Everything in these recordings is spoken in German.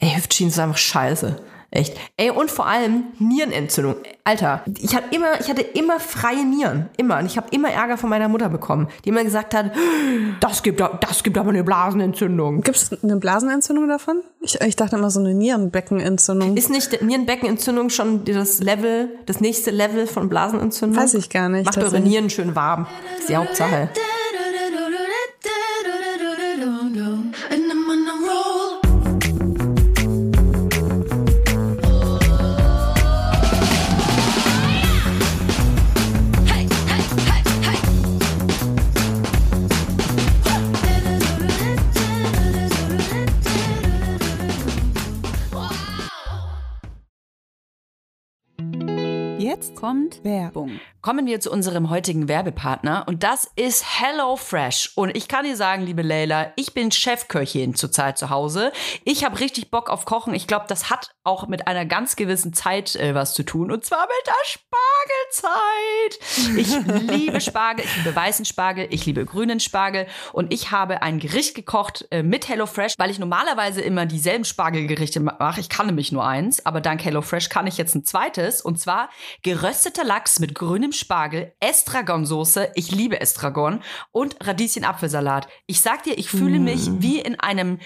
Ey, Hüftschienen ist einfach scheiße. Echt. Ey, und vor allem Nierenentzündung. Alter, ich hatte immer, ich hatte immer freie Nieren. Immer. Und ich habe immer Ärger von meiner Mutter bekommen, die immer gesagt hat, das gibt, das gibt aber eine Blasenentzündung. Gibt es eine Blasenentzündung davon? Ich, ich dachte immer so eine Nierenbeckenentzündung. Ist nicht Nierenbeckenentzündung schon das Level, das nächste Level von Blasenentzündung? Weiß ich gar nicht. Macht eure Nieren schön warm. Das ist die Hauptsache. Kommt Werbung. Kommen wir zu unserem heutigen Werbepartner und das ist HelloFresh. Und ich kann dir sagen, liebe Leila, ich bin Chefköchin zurzeit zu Hause. Ich habe richtig Bock auf Kochen. Ich glaube, das hat auch mit einer ganz gewissen Zeit äh, was zu tun und zwar mit der Spargelzeit. Ich liebe Spargel, ich liebe weißen Spargel, ich liebe grünen Spargel und ich habe ein Gericht gekocht äh, mit HelloFresh, weil ich normalerweise immer dieselben Spargelgerichte mache. Ich kann nämlich nur eins, aber dank HelloFresh kann ich jetzt ein zweites und zwar gerösteter Lachs mit grünem Spargel, Estragonsoße, ich liebe Estragon und Radieschen-Apfelsalat. Ich sag dir, ich fühle mich wie in einem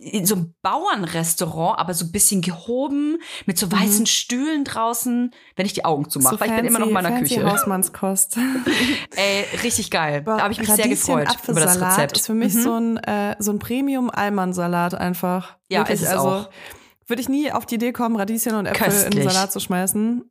in so einem Bauernrestaurant, aber so ein bisschen gehoben, mit so weißen Stühlen draußen, wenn ich die Augen zumache, So weil ich bin immer noch in meiner fancy Küche. Hausmannskost. Ey, richtig geil. Da habe ich mich sehr gefreut über das Rezept. ist für mich so ein, äh, so ein Premium-Almansalat einfach. Ja, Wirklich, ist also auch. würde ich nie auf die Idee kommen, Radieschen und Äpfel in Köstlich. den Salat zu schmeißen.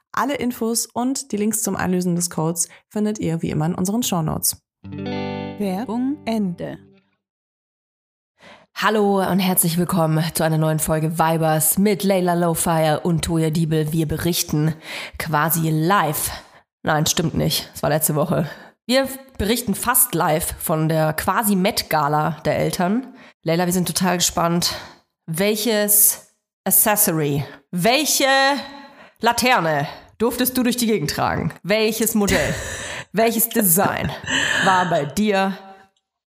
Alle Infos und die Links zum Einlösen des Codes findet ihr wie immer in unseren Shownotes. Werbung Ende. Hallo und herzlich willkommen zu einer neuen Folge Vibers mit Layla Lowfire und Toya Diebel. Wir berichten quasi live. Nein, stimmt nicht. Das war letzte Woche. Wir berichten fast live von der quasi Met-Gala der Eltern. Layla, wir sind total gespannt. Welches Accessory, welche Laterne durftest du durch die Gegend tragen? Welches Modell, welches Design war bei dir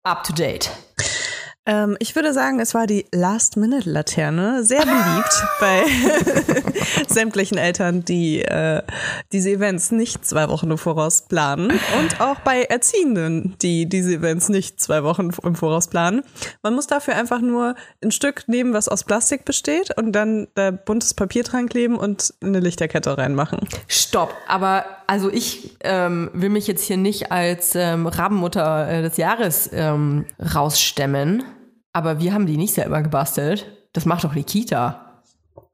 up to date? Ähm, ich würde sagen, es war die Last-Minute-Laterne. Sehr beliebt bei sämtlichen Eltern, die äh, diese Events nicht zwei Wochen im Voraus planen. Und auch bei Erziehenden, die diese Events nicht zwei Wochen im Voraus planen. Man muss dafür einfach nur ein Stück nehmen, was aus Plastik besteht und dann da buntes Papier dran kleben und eine Lichterkette reinmachen. Stopp, aber also ich ähm, will mich jetzt hier nicht als ähm, Rabenmutter äh, des Jahres ähm, rausstemmen, aber wir haben die nicht selber gebastelt. Das macht doch die Kita.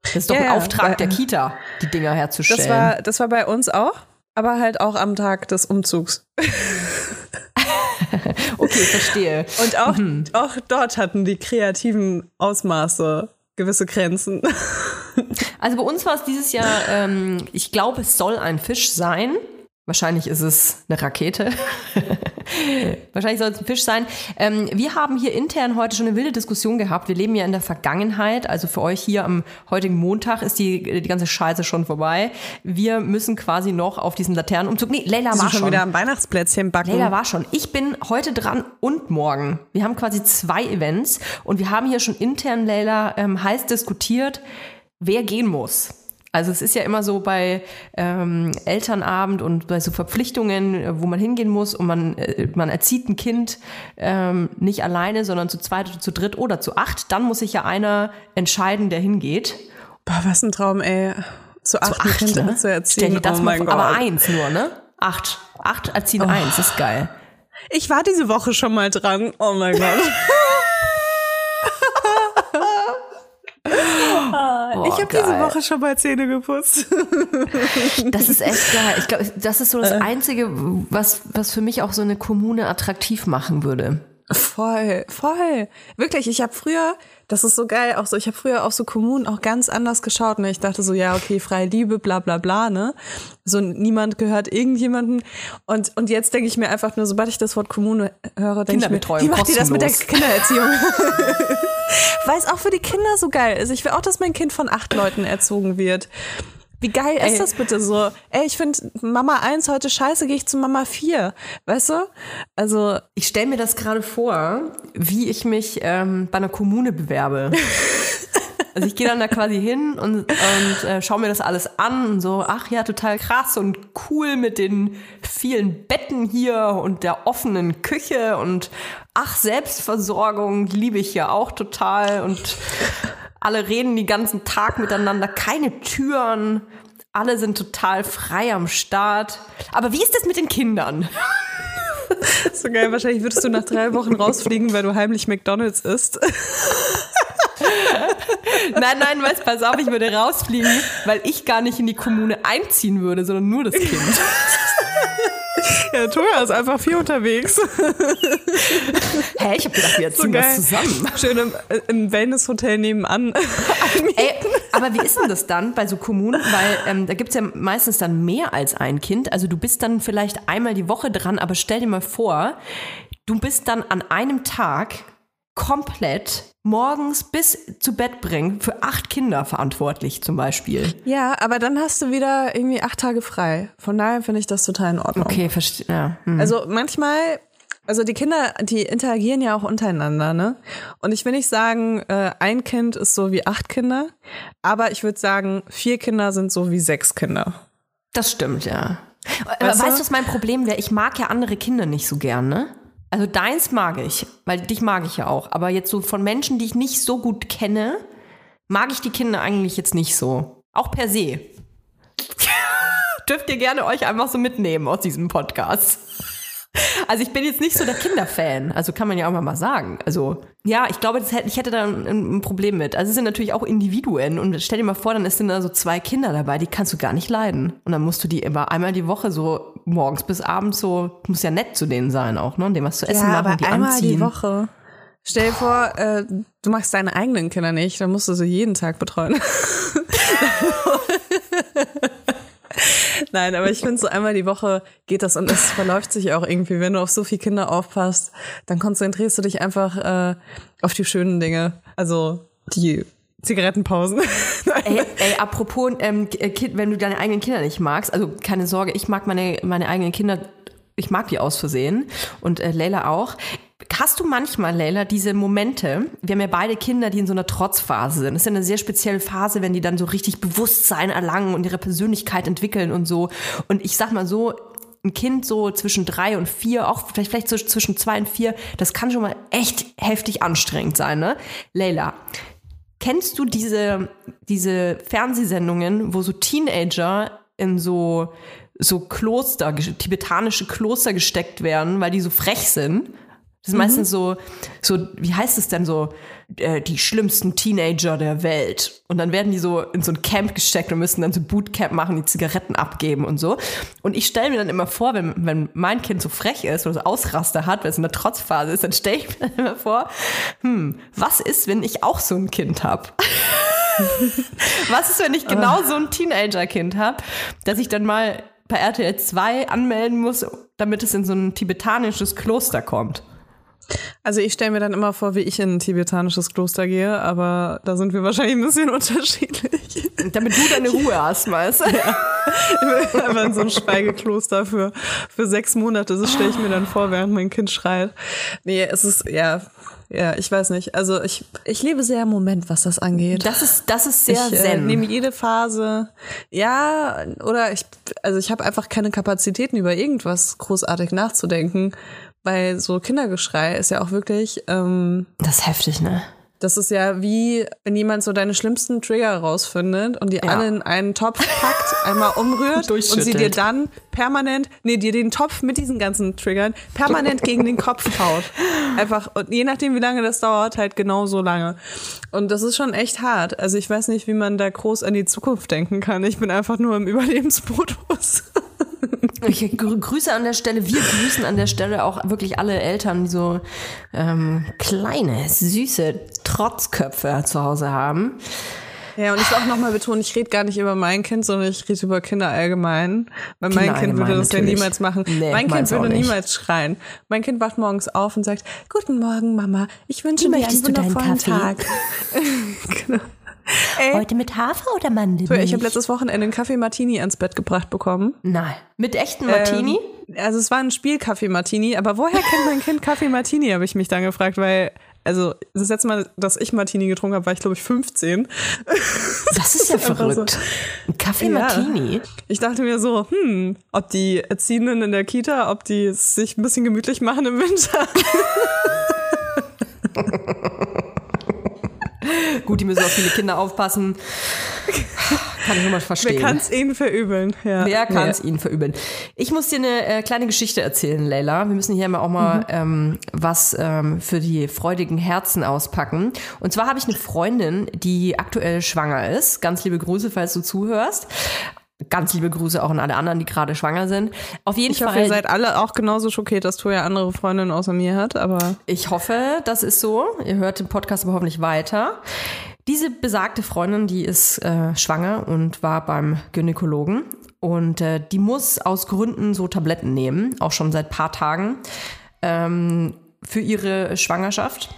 Das ist doch Ja, ein Auftrag weil- der Kita, die Dinger herzustellen. Das war, das war bei uns auch, aber halt auch am Tag des Umzugs. okay, verstehe. Und auch, Mhm. auch dort hatten die kreativen Ausmaße gewisse Grenzen. Also bei uns war es dieses Jahr, ähm, ich glaube, es soll ein Fisch sein. Wahrscheinlich ist es eine Rakete. Wahrscheinlich soll es ein Fisch sein. Ähm, wir haben hier intern heute schon eine wilde Diskussion gehabt. Wir leben ja in der Vergangenheit. Also für euch hier am heutigen Montag ist die, die ganze Scheiße schon vorbei. Wir müssen quasi noch auf diesen Laternenumzug. Nee, Leila war schon schon. wieder am Weihnachtsplätzchen backen. Leila war schon. Ich bin heute dran und morgen. Wir haben quasi zwei Events und wir haben hier schon intern, Leila, ähm, heiß diskutiert, wer gehen muss. Also es ist ja immer so bei ähm, Elternabend und bei so Verpflichtungen, äh, wo man hingehen muss und man, äh, man erzieht ein Kind ähm, nicht alleine, sondern zu zweit oder zu dritt oder zu acht. Dann muss sich ja einer entscheiden, der hingeht. Boah, was ein Traum, ey. Zu acht, Acht, Kinder ne? zu erziehen. Stell dir das oh mal vor. Aber eins nur, ne? Acht. Acht erziehen eins, ist geil. Ich war diese Woche schon mal dran. Oh mein Gott. ich habe diese. Woche schon mal Zähne geputzt. Das ist echt geil. Ich glaube, das ist so das Einzige, was, was für mich auch so eine Kommune attraktiv machen würde. Voll, voll. Wirklich, ich habe früher, das ist so geil, auch so, ich habe früher auf so Kommunen auch ganz anders geschaut. Ne? Ich dachte so, ja, okay, freie Liebe, bla bla bla, ne? So niemand gehört irgendjemanden. Und, und jetzt denke ich mir einfach nur, sobald ich das Wort Kommune höre, denke ich mir, wie macht ihr das mit der. Kindererziehung? Weil es auch für die Kinder so geil ist. Ich will auch, dass mein Kind von acht Leuten erzogen wird. Wie geil ist Ey. das bitte so? Ey, ich finde Mama 1 heute scheiße, gehe ich zu Mama 4. Weißt du? Also, Ich stelle mir das gerade vor, wie ich mich ähm, bei einer Kommune bewerbe. Also ich gehe dann da quasi hin und, und äh, schaue mir das alles an und so, ach ja, total krass und cool mit den vielen Betten hier und der offenen Küche und ach, Selbstversorgung liebe ich ja auch total und alle reden den ganzen Tag miteinander, keine Türen, alle sind total frei am Start. Aber wie ist das mit den Kindern? So geil, wahrscheinlich würdest du nach drei Wochen rausfliegen, weil du heimlich McDonalds isst. Nein, nein, weißt, pass auf, ich würde rausfliegen, weil ich gar nicht in die Kommune einziehen würde, sondern nur das Kind. Ja, Toja ist einfach viel unterwegs. Hä, ich habe gedacht, wir ziehen das zusammen. Schön im, im Wellness-Hotel nebenan. Ey, aber wie ist denn das dann bei so Kommunen? Weil ähm, da gibt's ja meistens dann mehr als ein Kind. Also du bist dann vielleicht einmal die Woche dran, aber stell dir mal vor, du bist dann an einem Tag komplett morgens bis zu Bett bringen für acht Kinder verantwortlich zum Beispiel. Ja, aber dann hast du wieder irgendwie acht Tage frei. Von daher finde ich das total in Ordnung. Okay, verstehe. Ja. Hm. Also manchmal, also die Kinder, die interagieren ja auch untereinander, ne? Und ich will nicht sagen, äh, ein Kind ist so wie acht Kinder, aber ich würde sagen, vier Kinder sind so wie sechs Kinder. Das stimmt, ja. Weißt weißt du? du, was mein Problem wäre? Ich mag ja andere Kinder nicht so gern, ne? Also deins mag ich, weil dich mag ich ja auch. Aber jetzt so von Menschen, die ich nicht so gut kenne, mag ich die Kinder eigentlich jetzt nicht so. Auch per se. Dürft ihr gerne euch einfach so mitnehmen aus diesem Podcast. Also ich bin jetzt nicht so der Kinderfan, also kann man ja auch mal sagen. Also ja, ich glaube, hätte, ich hätte da ein, ein Problem mit. Also es sind natürlich auch Individuen und stell dir mal vor, dann sind da so zwei Kinder dabei, die kannst du gar nicht leiden. Und dann musst du die immer einmal die Woche so morgens bis abends so, muss ja nett zu denen sein auch, ne? Und dem was zu essen ja, machen, aber die einmal anziehen. die Woche. Stell dir vor, äh, du machst deine eigenen Kinder nicht, dann musst du sie jeden Tag betreuen. Nein, aber ich finde, so einmal die Woche geht das und es verläuft sich auch irgendwie. Wenn du auf so viele Kinder aufpasst, dann konzentrierst du dich einfach äh, auf die schönen Dinge. Also die Zigarettenpausen. Ey, ey, apropos, ähm, K- Kind, wenn du deine eigenen Kinder nicht magst, also keine Sorge, ich mag meine, meine eigenen Kinder, ich mag die aus Versehen und äh, Leila auch. hast du manchmal, Leila, diese Momente, wir haben ja beide Kinder, die in so einer Trotzphase sind. Das ist ja eine sehr spezielle Phase, wenn die dann so richtig Bewusstsein erlangen und ihre Persönlichkeit entwickeln und so. Und ich sag mal so, ein Kind so zwischen drei und vier, auch vielleicht, vielleicht so zwischen zwei und vier, das kann schon mal echt heftig anstrengend sein, ne? Leila, kennst du diese, diese Fernsehsendungen, wo so Teenager in so, so Kloster, tibetanische Kloster gesteckt werden, weil die so frech sind? Das ist meistens so, so, wie heißt es denn so, äh, die schlimmsten Teenager der Welt. Und dann werden die so in so ein Camp gesteckt und müssen dann so Bootcamp machen, die Zigaretten abgeben und so. Und ich stelle mir dann immer vor, wenn, wenn mein Kind so frech ist oder so Ausraster hat, weil es in der Trotzphase ist, dann stelle ich mir dann immer vor, hm, was ist, wenn ich auch so ein Kind habe? was ist, wenn ich genau so ein Teenager-Kind habe, dass ich dann mal bei RTL 2 anmelden muss, damit es in so ein tibetanisches Kloster kommt? Also ich stelle mir dann immer vor, wie ich in ein tibetanisches Kloster gehe, aber da sind wir wahrscheinlich ein bisschen unterschiedlich. Damit du deine Ruhe hast, weißt du? Ja. Aber in so ein Schweigekloster für, für sechs Monate, das stelle ich mir dann vor, während mein Kind schreit. Nee, es ist, ja, ja, ich weiß nicht. Also ich, ich lebe sehr im Moment, was das angeht. Das ist, das ist sehr ich, zen. Äh, nehme jede Phase. Ja, oder ich, also ich habe einfach keine Kapazitäten über irgendwas großartig nachzudenken. Weil so Kindergeschrei ist ja auch wirklich. Ähm, das ist heftig, ne? Das ist ja wie, wenn jemand so deine schlimmsten Trigger rausfindet und die ja. alle in einen Topf packt, einmal umrührt und sie dir dann permanent, nee, dir den Topf mit diesen ganzen Triggern permanent gegen den Kopf haut. Einfach, und je nachdem, wie lange das dauert, halt genau so lange. Und das ist schon echt hart. Also ich weiß nicht, wie man da groß an die Zukunft denken kann. Ich bin einfach nur im Überlebensmodus. Ich grüße an der Stelle, wir grüßen an der Stelle auch wirklich alle Eltern, die so ähm, kleine, süße Trotzköpfe zu Hause haben. Ja, und ich will auch nochmal betonen, ich rede gar nicht über mein Kind, sondern ich rede über Kinder allgemein. Weil Kinder mein Kind würde das natürlich. ja niemals machen. Nee, mein Kind würde niemals schreien. Mein Kind wacht morgens auf und sagt, Guten Morgen, Mama. Ich wünsche Wie dir einen wundervollen Tag. genau. Ey. Heute mit Hafer oder Mandeln? Ich habe letztes Wochenende einen Kaffee Martini ans Bett gebracht bekommen. Nein. Mit echten Martini? Ähm, also es war ein Spielkaffee Martini, aber woher kennt mein Kind Kaffee Martini, habe ich mich dann gefragt, weil also das letzte Mal, dass ich Martini getrunken habe, war ich glaube ich 15. Das ist ja verrückt. Ein Kaffee Martini. Ja. Ich dachte mir so, hm, ob die Erziehenden in der Kita, ob die sich ein bisschen gemütlich machen im Winter. Gut, die müssen auf viele Kinder aufpassen. Kann ich nur mal verstehen. Wer kann es ihnen verübeln? Ja. Wer kann es nee. ihnen verübeln? Ich muss dir eine äh, kleine Geschichte erzählen, Leila. Wir müssen hier mal auch mal mhm. ähm, was ähm, für die freudigen Herzen auspacken. Und zwar habe ich eine Freundin, die aktuell schwanger ist. Ganz liebe Grüße, falls du zuhörst. Ganz liebe Grüße auch an alle anderen, die gerade schwanger sind. Auf jeden ich Fall. Ich hoffe, ihr seid alle auch genauso schockiert, dass Toja andere Freundinnen außer mir hat, aber. Ich hoffe, das ist so. Ihr hört den Podcast aber hoffentlich weiter. Diese besagte Freundin, die ist äh, schwanger und war beim Gynäkologen. Und äh, die muss aus Gründen so Tabletten nehmen, auch schon seit paar Tagen. Ähm, für ihre Schwangerschaft.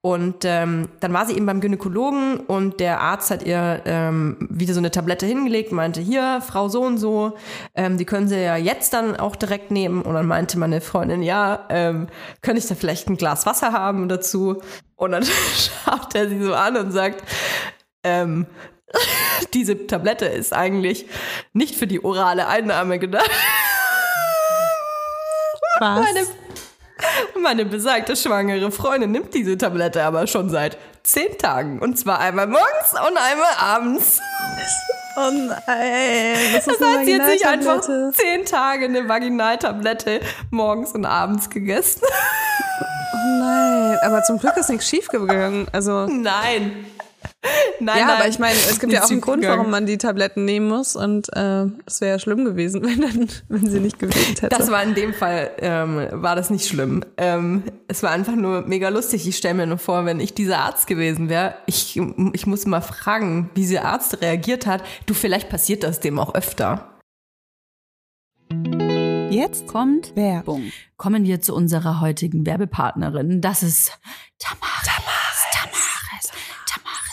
Und ähm, dann war sie eben beim Gynäkologen und der Arzt hat ihr ähm, wieder so eine Tablette hingelegt, meinte, hier, Frau so und so, ähm, die können Sie ja jetzt dann auch direkt nehmen. Und dann meinte meine Freundin, ja, ähm, könnte ich da vielleicht ein Glas Wasser haben dazu? Und dann schaut er sie so an und sagt, ähm, diese Tablette ist eigentlich nicht für die orale Einnahme gedacht. Was? Meine meine besagte schwangere Freundin nimmt diese Tablette aber schon seit zehn Tagen. Und zwar einmal morgens und einmal abends. Oh nein. Das, das heißt, sie hat sich einfach zehn Tage eine Vaginaltablette morgens und abends gegessen. Oh nein. Aber zum Glück ist nichts schiefgegangen. Also. Nein. Nein, ja, nein, aber ich meine, es gibt ja auch einen Grund, warum man die Tabletten nehmen muss und äh, es wäre ja schlimm gewesen, wenn, dann, wenn sie nicht gewirkt hätte. Das war in dem Fall, ähm, war das nicht schlimm. Ähm, es war einfach nur mega lustig. Ich stelle mir nur vor, wenn ich dieser Arzt gewesen wäre, ich, ich muss mal fragen, wie dieser Arzt reagiert hat. Du, vielleicht passiert das dem auch öfter. Jetzt kommt Werbung. Kommen wir zu unserer heutigen Werbepartnerin. Das ist Tamara. Tamara.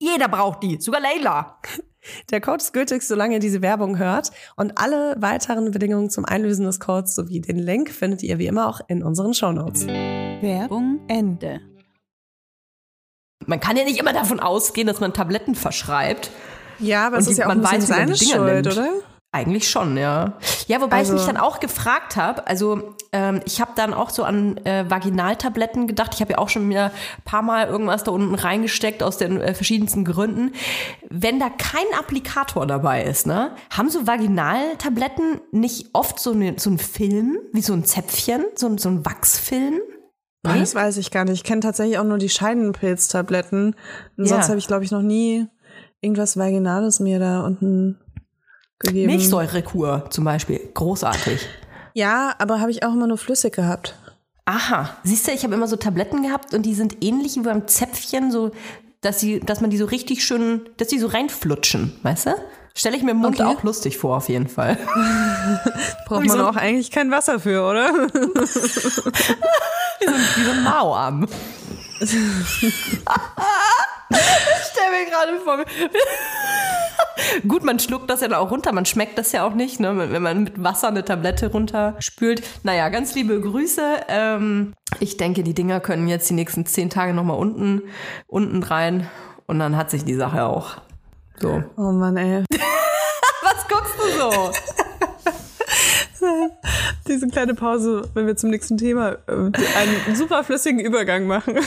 jeder braucht die, sogar Leila. Der Code ist gültig, solange ihr diese Werbung hört. Und alle weiteren Bedingungen zum Einlösen des Codes sowie den Link findet ihr wie immer auch in unseren Shownotes. Werbung Ende. Man kann ja nicht immer davon ausgehen, dass man Tabletten verschreibt. Ja, aber die- man weiß, wie man die Dinger nimmt. Eigentlich schon, ja. Ja, wobei Also- ich mich dann auch gefragt habe, also ähm, ich habe dann auch so an äh, Vaginaltabletten gedacht. Ich habe ja auch schon mir ein paar Mal irgendwas da unten reingesteckt aus den äh, verschiedensten Gründen. Wenn da kein Applikator dabei ist, ne, haben so Vaginaltabletten nicht oft so, eine, so einen Film, wie so ein Zäpfchen, so, ein- so ein Wachsfilm? Boah, Das weiß ich gar nicht. Ich kenne tatsächlich auch nur die Scheidenpilztabletten. Und sonst Ja. habe ich, glaube ich, noch nie irgendwas Vaginales mir da unten gegeben. Milchsäurekur zum Beispiel, großartig. Ja, aber habe ich auch immer nur flüssig gehabt. Aha, siehst du, ich habe immer so Tabletten gehabt und die sind ähnlich wie beim Zäpfchen, so dass sie, dass man die so richtig schön, dass die so reinflutschen, weißt du? Stelle ich mir im Mund Okay. auch lustig vor, auf jeden Fall. Braucht Wie man so- auch eigentlich kein Wasser für, oder? Wie so ein Mao-Arm. ich stelle mir gerade vor. Gut, man schluckt das ja dann auch runter, man schmeckt das ja auch nicht, ne? wenn man mit Wasser eine Tablette runterspült. Naja, ganz liebe Grüße. Ähm, ich denke, die Dinger können jetzt die nächsten zehn Tage nochmal unten, unten rein und dann hat sich die Sache auch. So. Oh Mann, ey. Was guckst du so? Diese kleine Pause, wenn wir zum nächsten Thema äh, einen super flüssigen Übergang machen.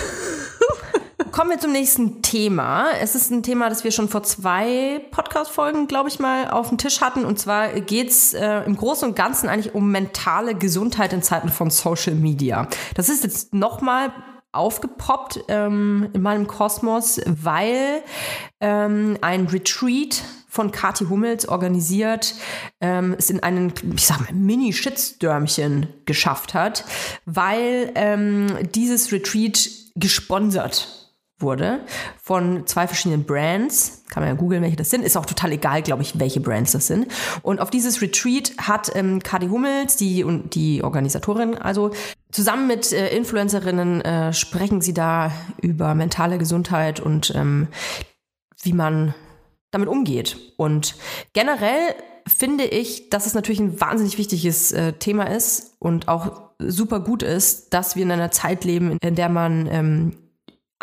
Kommen wir zum nächsten Thema. Es ist ein Thema, das wir schon vor zwei Podcast-Folgen, glaube ich, mal auf dem Tisch hatten. Und zwar geht's äh, im Großen und Ganzen eigentlich um mentale Gesundheit in Zeiten von Social Media. Das ist jetzt nochmal aufgepoppt ähm, in meinem Kosmos, weil ähm, ein Retreat von Kathi Hummels organisiert ähm, es in einen, ich sag mal, Mini-Shitstürmchen geschafft hat, weil ähm, dieses Retreat gesponsert wurde von zwei verschiedenen Brands. kann man ja googeln, welche das sind. Ist auch total egal, glaube ich, welche Brands das sind. Und auf dieses Retreat hat ähm, Kadi Hummels, die, und die Organisatorin, also zusammen mit äh, Influencerinnen äh, sprechen sie da über mentale Gesundheit und ähm, wie man damit umgeht. Und generell finde ich, dass es natürlich ein wahnsinnig wichtiges äh, Thema ist und auch super gut ist, dass wir in einer Zeit leben, in der man ähm,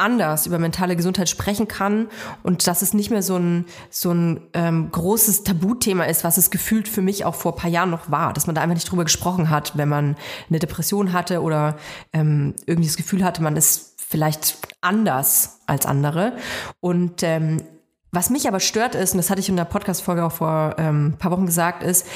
anders über mentale Gesundheit sprechen kann und dass es nicht mehr so ein, so ein ähm, großes Tabuthema ist, was es gefühlt für mich auch vor ein paar Jahren noch war, dass man da einfach nicht drüber gesprochen hat, wenn man eine Depression hatte oder ähm, irgendwie das Gefühl hatte, man ist vielleicht anders als andere. Und ähm, was mich aber stört ist, und das hatte ich in der Podcast-Folge auch vor ähm, paar Wochen gesagt, ist,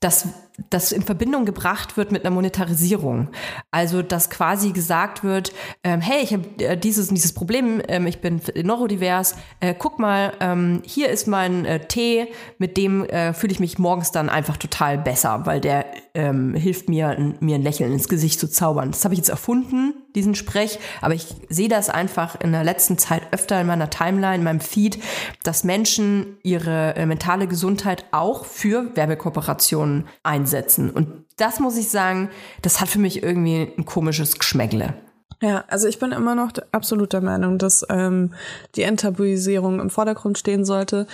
dass das in Verbindung gebracht wird mit einer Monetarisierung. Also, dass quasi gesagt wird, ähm, hey, ich habe äh, dieses und dieses Problem, ähm, ich bin neurodivers, äh, guck mal, ähm, hier ist mein äh, Tee, mit dem äh, fühle ich mich morgens dann einfach total besser, weil der ähm, hilft mir, mir ein Lächeln ins Gesicht zu zaubern. Das habe ich jetzt erfunden, diesen Sprech, aber ich sehe das einfach in der letzten Zeit öfter in meiner Timeline, in meinem Feed, dass Menschen ihre äh, mentale Gesundheit auch für Werbekooperationen einsetzen. Und das muss ich sagen, das hat für mich irgendwie ein komisches Geschmäckle. Ja, also ich bin immer noch absolut der Meinung, dass ähm, die Enttabuisierung im Vordergrund stehen sollte.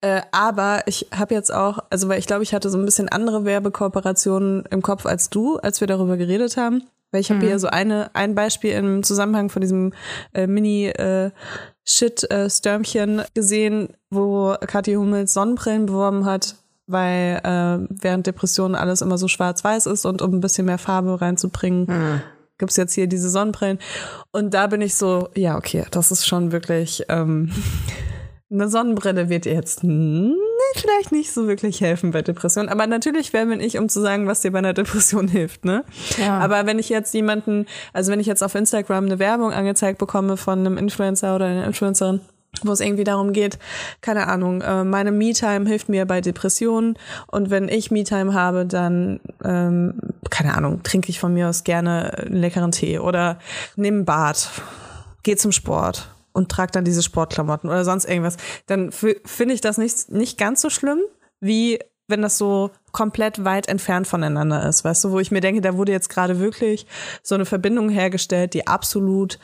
Äh, aber ich habe jetzt auch, also weil ich glaube, ich hatte so ein bisschen andere Werbekooperationen im Kopf als du, als wir darüber geredet haben. Weil ich habe mhm. hier so eine ein Beispiel im Zusammenhang von diesem äh, Mini äh, äh, gesehen, wo Kathi Hummels Sonnenbrillen beworben hat weil äh, während Depressionen alles immer so schwarz-weiß ist und um ein bisschen mehr Farbe reinzubringen, mhm. gibt's jetzt hier diese Sonnenbrillen. Und da bin ich so, ja, okay, das ist schon wirklich ähm, eine Sonnenbrille wird dir jetzt vielleicht nicht so wirklich helfen bei Depressionen. Aber natürlich wer bin ich, um zu sagen, was dir bei einer Depression hilft, ne? Ja. Aber wenn ich jetzt jemanden, also wenn ich jetzt auf Instagram eine Werbung angezeigt bekomme von einem Influencer oder einer Influencerin, wo es irgendwie darum geht, keine Ahnung, äh, meine Me-Time hilft mir bei Depressionen und wenn ich Me-Time habe, dann, ähm, keine Ahnung, trinke ich von mir aus gerne einen leckeren Tee oder nehme ein Bad, gehe zum Sport und trage dann diese Sportklamotten oder sonst irgendwas, dann finde ich das nicht, nicht ganz so schlimm, wie wenn das so komplett weit entfernt voneinander ist, weißt du, wo ich mir denke, da wurde jetzt gerade wirklich so eine Verbindung hergestellt, die absolut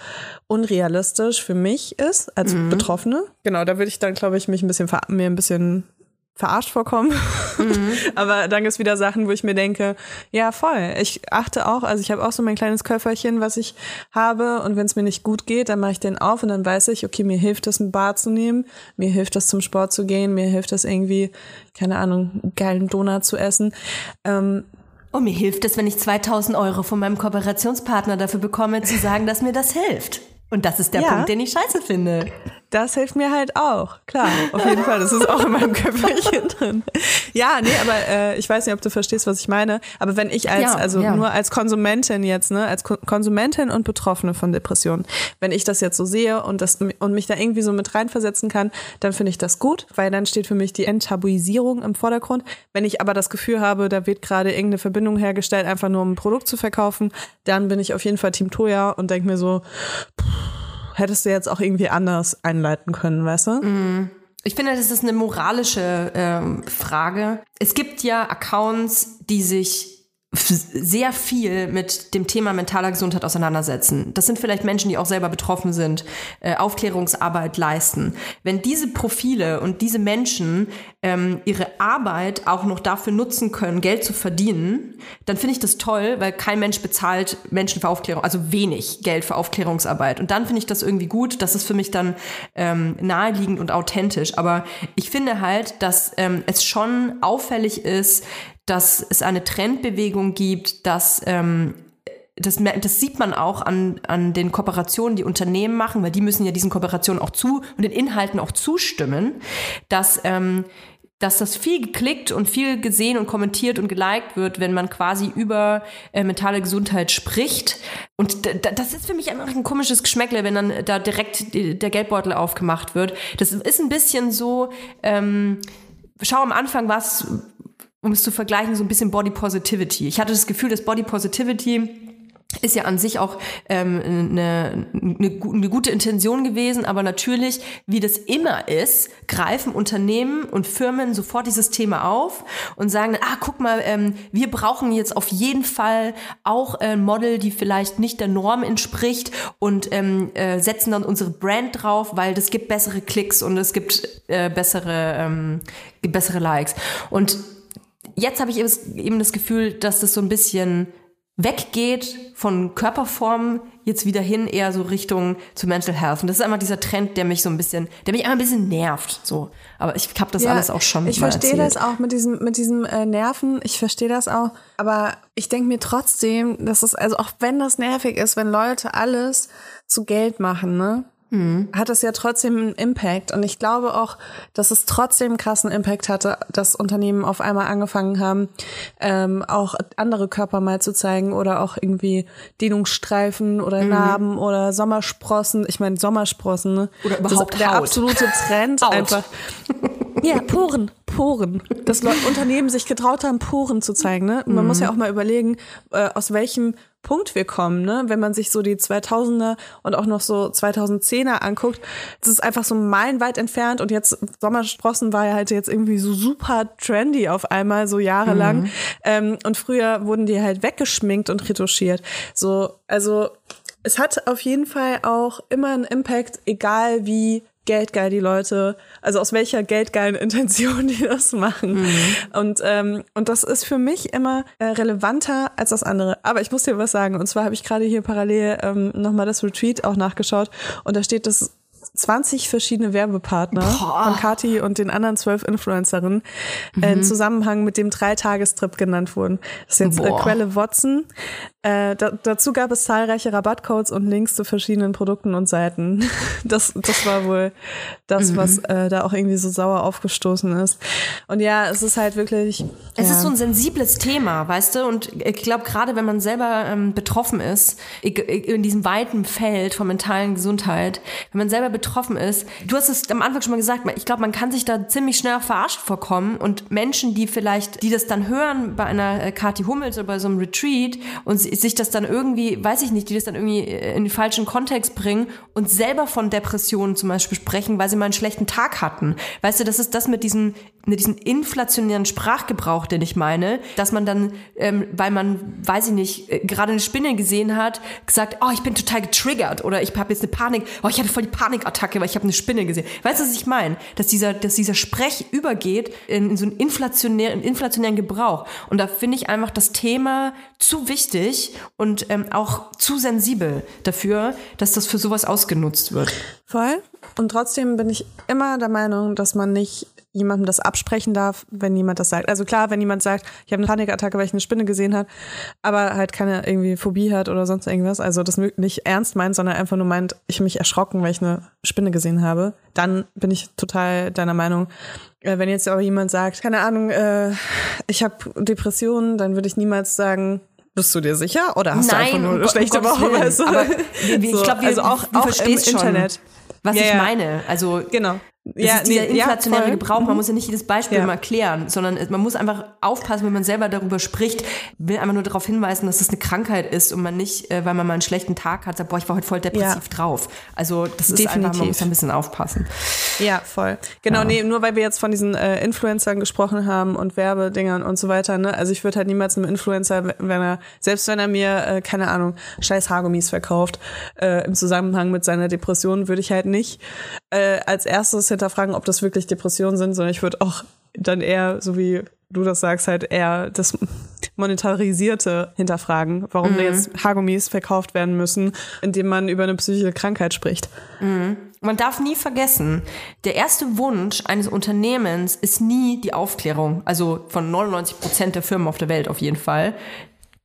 unrealistisch für mich ist als mhm. Betroffene. Genau, da würde ich dann, glaube ich, mich ein bisschen mir ein bisschen verarscht vorkommen. Mhm. Aber dann gibt's wieder Sachen, wo ich mir denke, ja, voll. Ich achte auch, also ich habe auch so mein kleines Köfferchen, was ich habe und wenn es mir nicht gut geht, dann mache ich den auf und dann weiß ich, okay, mir hilft das, ein Bad zu nehmen, mir hilft das zum Sport zu gehen, mir hilft das irgendwie, keine Ahnung, einen geilen Donut zu essen. Ähm, und mir hilft es, wenn ich 2000 Euro von meinem Kooperationspartner dafür bekomme, zu sagen, dass mir das hilft. Und das ist der ja. Punkt, den ich scheiße finde. Das hilft mir halt auch. Klar, auf jeden Fall. Das ist auch in meinem Köpfchen drin. Ja, nee, aber äh, ich weiß nicht, ob du verstehst, was ich meine. Aber wenn ich als, ja, also ja. nur als Konsumentin jetzt, ne, als Ko Konsumentin und Betroffene von Depressionen, wenn ich das jetzt so sehe und das und mich da irgendwie so mit reinversetzen kann, dann finde ich das gut, weil dann steht für mich die Enttabuisierung im Vordergrund. Wenn ich aber das Gefühl habe, da wird gerade irgendeine Verbindung hergestellt, einfach nur um ein Produkt zu verkaufen, dann bin ich auf jeden Fall Team Toya und denke mir so, pff, hättest du jetzt auch irgendwie anders einleiten können, weißt du? Mm. Ich finde, das ist eine moralische ähm, Frage. Es gibt ja Accounts, die sich sehr viel mit dem Thema mentaler Gesundheit auseinandersetzen. Das sind vielleicht Menschen, die auch selber betroffen sind, äh, Aufklärungsarbeit leisten. Wenn diese Profile und diese Menschen ähm, ihre Arbeit auch noch dafür nutzen können, Geld zu verdienen, dann finde ich das toll, weil kein Mensch bezahlt Menschen für Aufklärung, also wenig Geld für Aufklärungsarbeit. Und dann finde ich das irgendwie gut. Das ist für mich dann ähm, naheliegend und authentisch. Aber ich finde halt, dass ähm, es schon auffällig ist, dass es eine Trendbewegung gibt, dass ähm, das, das sieht man auch an, an den Kooperationen, die Unternehmen machen, weil die müssen ja diesen Kooperationen auch zu und den Inhalten auch zustimmen, dass ähm, dass das viel geklickt und viel gesehen und kommentiert und geliked wird, wenn man quasi über äh, mentale Gesundheit spricht. Und das ist für mich einfach ein komisches Geschmäckle, wenn dann da direkt der Geldbeutel aufgemacht wird. Das ist ein bisschen so, ähm, schau am Anfang was um es zu vergleichen, so ein bisschen Body Positivity. Ich hatte das Gefühl, dass Body Positivity ist ja an sich auch ähm, eine, eine, eine gute Intention gewesen, aber natürlich, wie das immer ist, greifen Unternehmen und Firmen sofort dieses Thema auf und sagen, ah, guck mal, ähm, wir brauchen jetzt auf jeden Fall auch ein Model, die vielleicht nicht der Norm entspricht und ähm, äh, setzen dann unsere Brand drauf, weil das gibt bessere Klicks und es gibt äh, bessere, ähm, bessere Likes. Und jetzt habe ich eben das Gefühl, dass das so ein bisschen weggeht von Körperformen jetzt wieder hin eher so Richtung zu Mental Health. Und das ist einfach dieser Trend, der mich so ein bisschen, der mich einfach ein bisschen nervt. So, aber ich habe das ja, alles auch schon. Ich verstehe das auch mit diesem mit diesem äh, Nerven. Ich verstehe das auch. Aber ich denke mir trotzdem, dass es also auch wenn das nervig ist, wenn Leute alles zu Geld machen, ne? Mhm. hat es ja trotzdem einen Impact. Und ich glaube auch, dass es trotzdem einen krassen Impact hatte, dass Unternehmen auf einmal angefangen haben, ähm, auch andere Körper mal zu zeigen oder auch irgendwie Dehnungsstreifen oder mhm. Narben oder Sommersprossen. Ich meine, Sommersprossen, ne? Oder überhaupt das, Der Haut. absolute Trend einfach. Ja, Poren, Poren. Dass Leute, Unternehmen sich getraut haben, Poren zu zeigen. Ne? Man mhm. muss ja auch mal überlegen, äh, aus welchem Punkt wir kommen, ne? Wenn man sich so die 2000er und auch noch so 2010er anguckt, das ist einfach so meilenweit entfernt und jetzt Sommersprossen war ja halt jetzt irgendwie so super trendy auf einmal, so jahrelang. Mhm. Ähm, und früher wurden die halt weggeschminkt und retuschiert. So, also es hat auf jeden Fall auch immer einen Impact, egal wie geldgeil die Leute, also aus welcher geldgeilen Intention die das machen. Mhm. Und, ähm, und das ist für mich immer äh, relevanter als das andere. Aber ich muss dir was sagen. Und zwar habe ich gerade hier parallel ähm, nochmal das Retreat auch nachgeschaut. Und da steht, dass 20 verschiedene Werbepartner Boah. von Kati und den anderen zwölf Influencerinnen mhm. äh, im Zusammenhang mit dem Dreitagestrip genannt wurden. Das ist jetzt äh, Quelle Watson. Äh, da, dazu gab es zahlreiche Rabattcodes und Links zu verschiedenen Produkten und Seiten. Das, das war wohl das, mhm. was äh, da auch irgendwie so sauer aufgestoßen ist. Und ja, es ist halt wirklich. Es ja. ist so ein sensibles Thema, weißt du? Und ich glaube, gerade wenn man selber ähm, betroffen ist, in diesem weiten Feld von mentalen Gesundheit, wenn man selber betroffen ist, du hast es am Anfang schon mal gesagt, ich glaube, man kann sich da ziemlich schnell verarscht vorkommen und Menschen, die vielleicht, die das dann hören bei einer äh, Kati Hummels oder bei so einem Retreat und sich das dann irgendwie, weiß ich nicht, die das dann irgendwie äh, in den falschen Kontext bringen und selber von Depressionen zum Beispiel sprechen, weil sie mal einen schlechten Tag hatten. Weißt du, das ist das mit diesem, mit diesem inflationären Sprachgebrauch, den ich meine, dass man dann, ähm, weil man, weiß ich nicht, äh, gerade eine Spinne gesehen hat, gesagt, oh, ich bin total getriggert oder ich habe jetzt eine Panik, oh, ich hatte voll die Panikattacke, weil ich habe eine Spinne gesehen. Weißt du, was ich meine? Dass dieser, dass dieser Sprech übergeht in, so einen inflationären, inflationären Gebrauch. Und da finde ich einfach das Thema zu wichtig, und ähm, auch zu sensibel dafür, dass das für sowas ausgenutzt wird. Voll. Und trotzdem bin ich immer der Meinung, dass man nicht jemandem das absprechen darf, wenn jemand das sagt. Also klar, wenn jemand sagt, ich habe eine Panikattacke, weil ich eine Spinne gesehen habe, aber halt keine irgendwie Phobie hat oder sonst irgendwas, also das nicht ernst meint, sondern einfach nur meint, ich habe mich erschrocken, weil ich eine Spinne gesehen habe, dann bin ich total deiner Meinung. Äh, wenn jetzt aber jemand sagt, keine Ahnung, äh, ich habe Depressionen, dann würde ich niemals sagen, bist du dir sicher? Oder hast Nein, du einfach nur eine um schlechte Woche? Weißt du? Aber ich so, glaube, also auch, auch im Internet. Was ja, ich meine. Also genau. Das ja, ist dieser nee, inflationäre ja, Gebrauch. Man mhm. muss ja nicht jedes Beispiel ja. mal klären, sondern man muss einfach aufpassen, wenn man selber darüber spricht, will einfach nur darauf hinweisen, dass das eine Krankheit ist und man nicht, äh, weil man mal einen schlechten Tag hat, sagt, boah, ich war heute voll depressiv ja. drauf. Also das ist Definitiv. einfach, man muss ein bisschen aufpassen. Ja, voll. Genau, ja. nee, nur weil wir jetzt von diesen äh, Influencern gesprochen haben und Werbedingern und so weiter, ne? Also ich würde halt niemals einem Influencer, wenn er, selbst wenn er mir, äh, keine Ahnung, scheiß Haargummis verkauft, äh, im Zusammenhang mit seiner Depression, würde ich halt nicht äh, als erstes hinterfragen, ob das wirklich Depressionen sind, sondern ich würde auch dann eher, so wie du das sagst, halt eher das Monetarisierte hinterfragen, warum mhm. jetzt Haargummis verkauft werden müssen, indem man über eine psychische Krankheit spricht. Mhm. Man darf nie vergessen, der erste Wunsch eines Unternehmens ist nie die Aufklärung. Also von 99 Prozent der Firmen auf der Welt auf jeden Fall.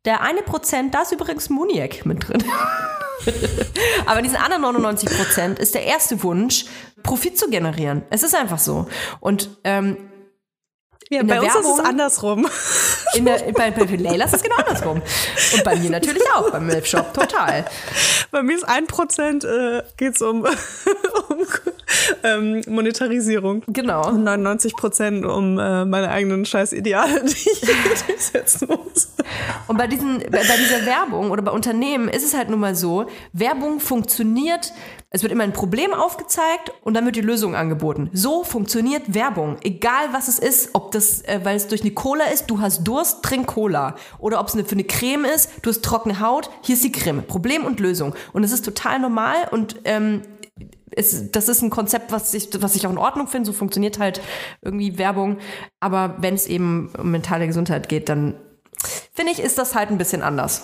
Der eine Prozent, da ist übrigens Muniac mit drin. Aber diesen anderen 99 Prozent ist der erste Wunsch, Profit zu generieren. Es ist einfach so. Und ähm, ja, bei uns Werbung, ist es andersrum. In der, bei, bei Leila ist es genau andersrum. Und bei mir natürlich auch, beim Milfshop, total. Bei mir ist ein Prozent, äh, geht's um, um ähm, Monetarisierung. Genau. Und 99 Prozent um äh, meine eigenen Scheißideale, die ich durchsetzen muss. Und bei, diesen, bei, bei dieser Werbung oder bei Unternehmen ist es halt nun mal so, Werbung funktioniert, es wird immer ein Problem aufgezeigt und dann wird die Lösung angeboten. So funktioniert Werbung. Egal was es ist, ob das, äh, weil es durch eine Cola ist, du hast Durst, trink Cola. Oder ob es eine, für eine Creme ist, du hast trockene Haut, hier ist die Creme. Problem und Lösung. Und es ist total normal und ähm, es, das ist ein Konzept, was ich, was ich auch in Ordnung finde. So funktioniert halt irgendwie Werbung. Aber wenn es eben um mentale Gesundheit geht, dann finde ich, ist das halt ein bisschen anders.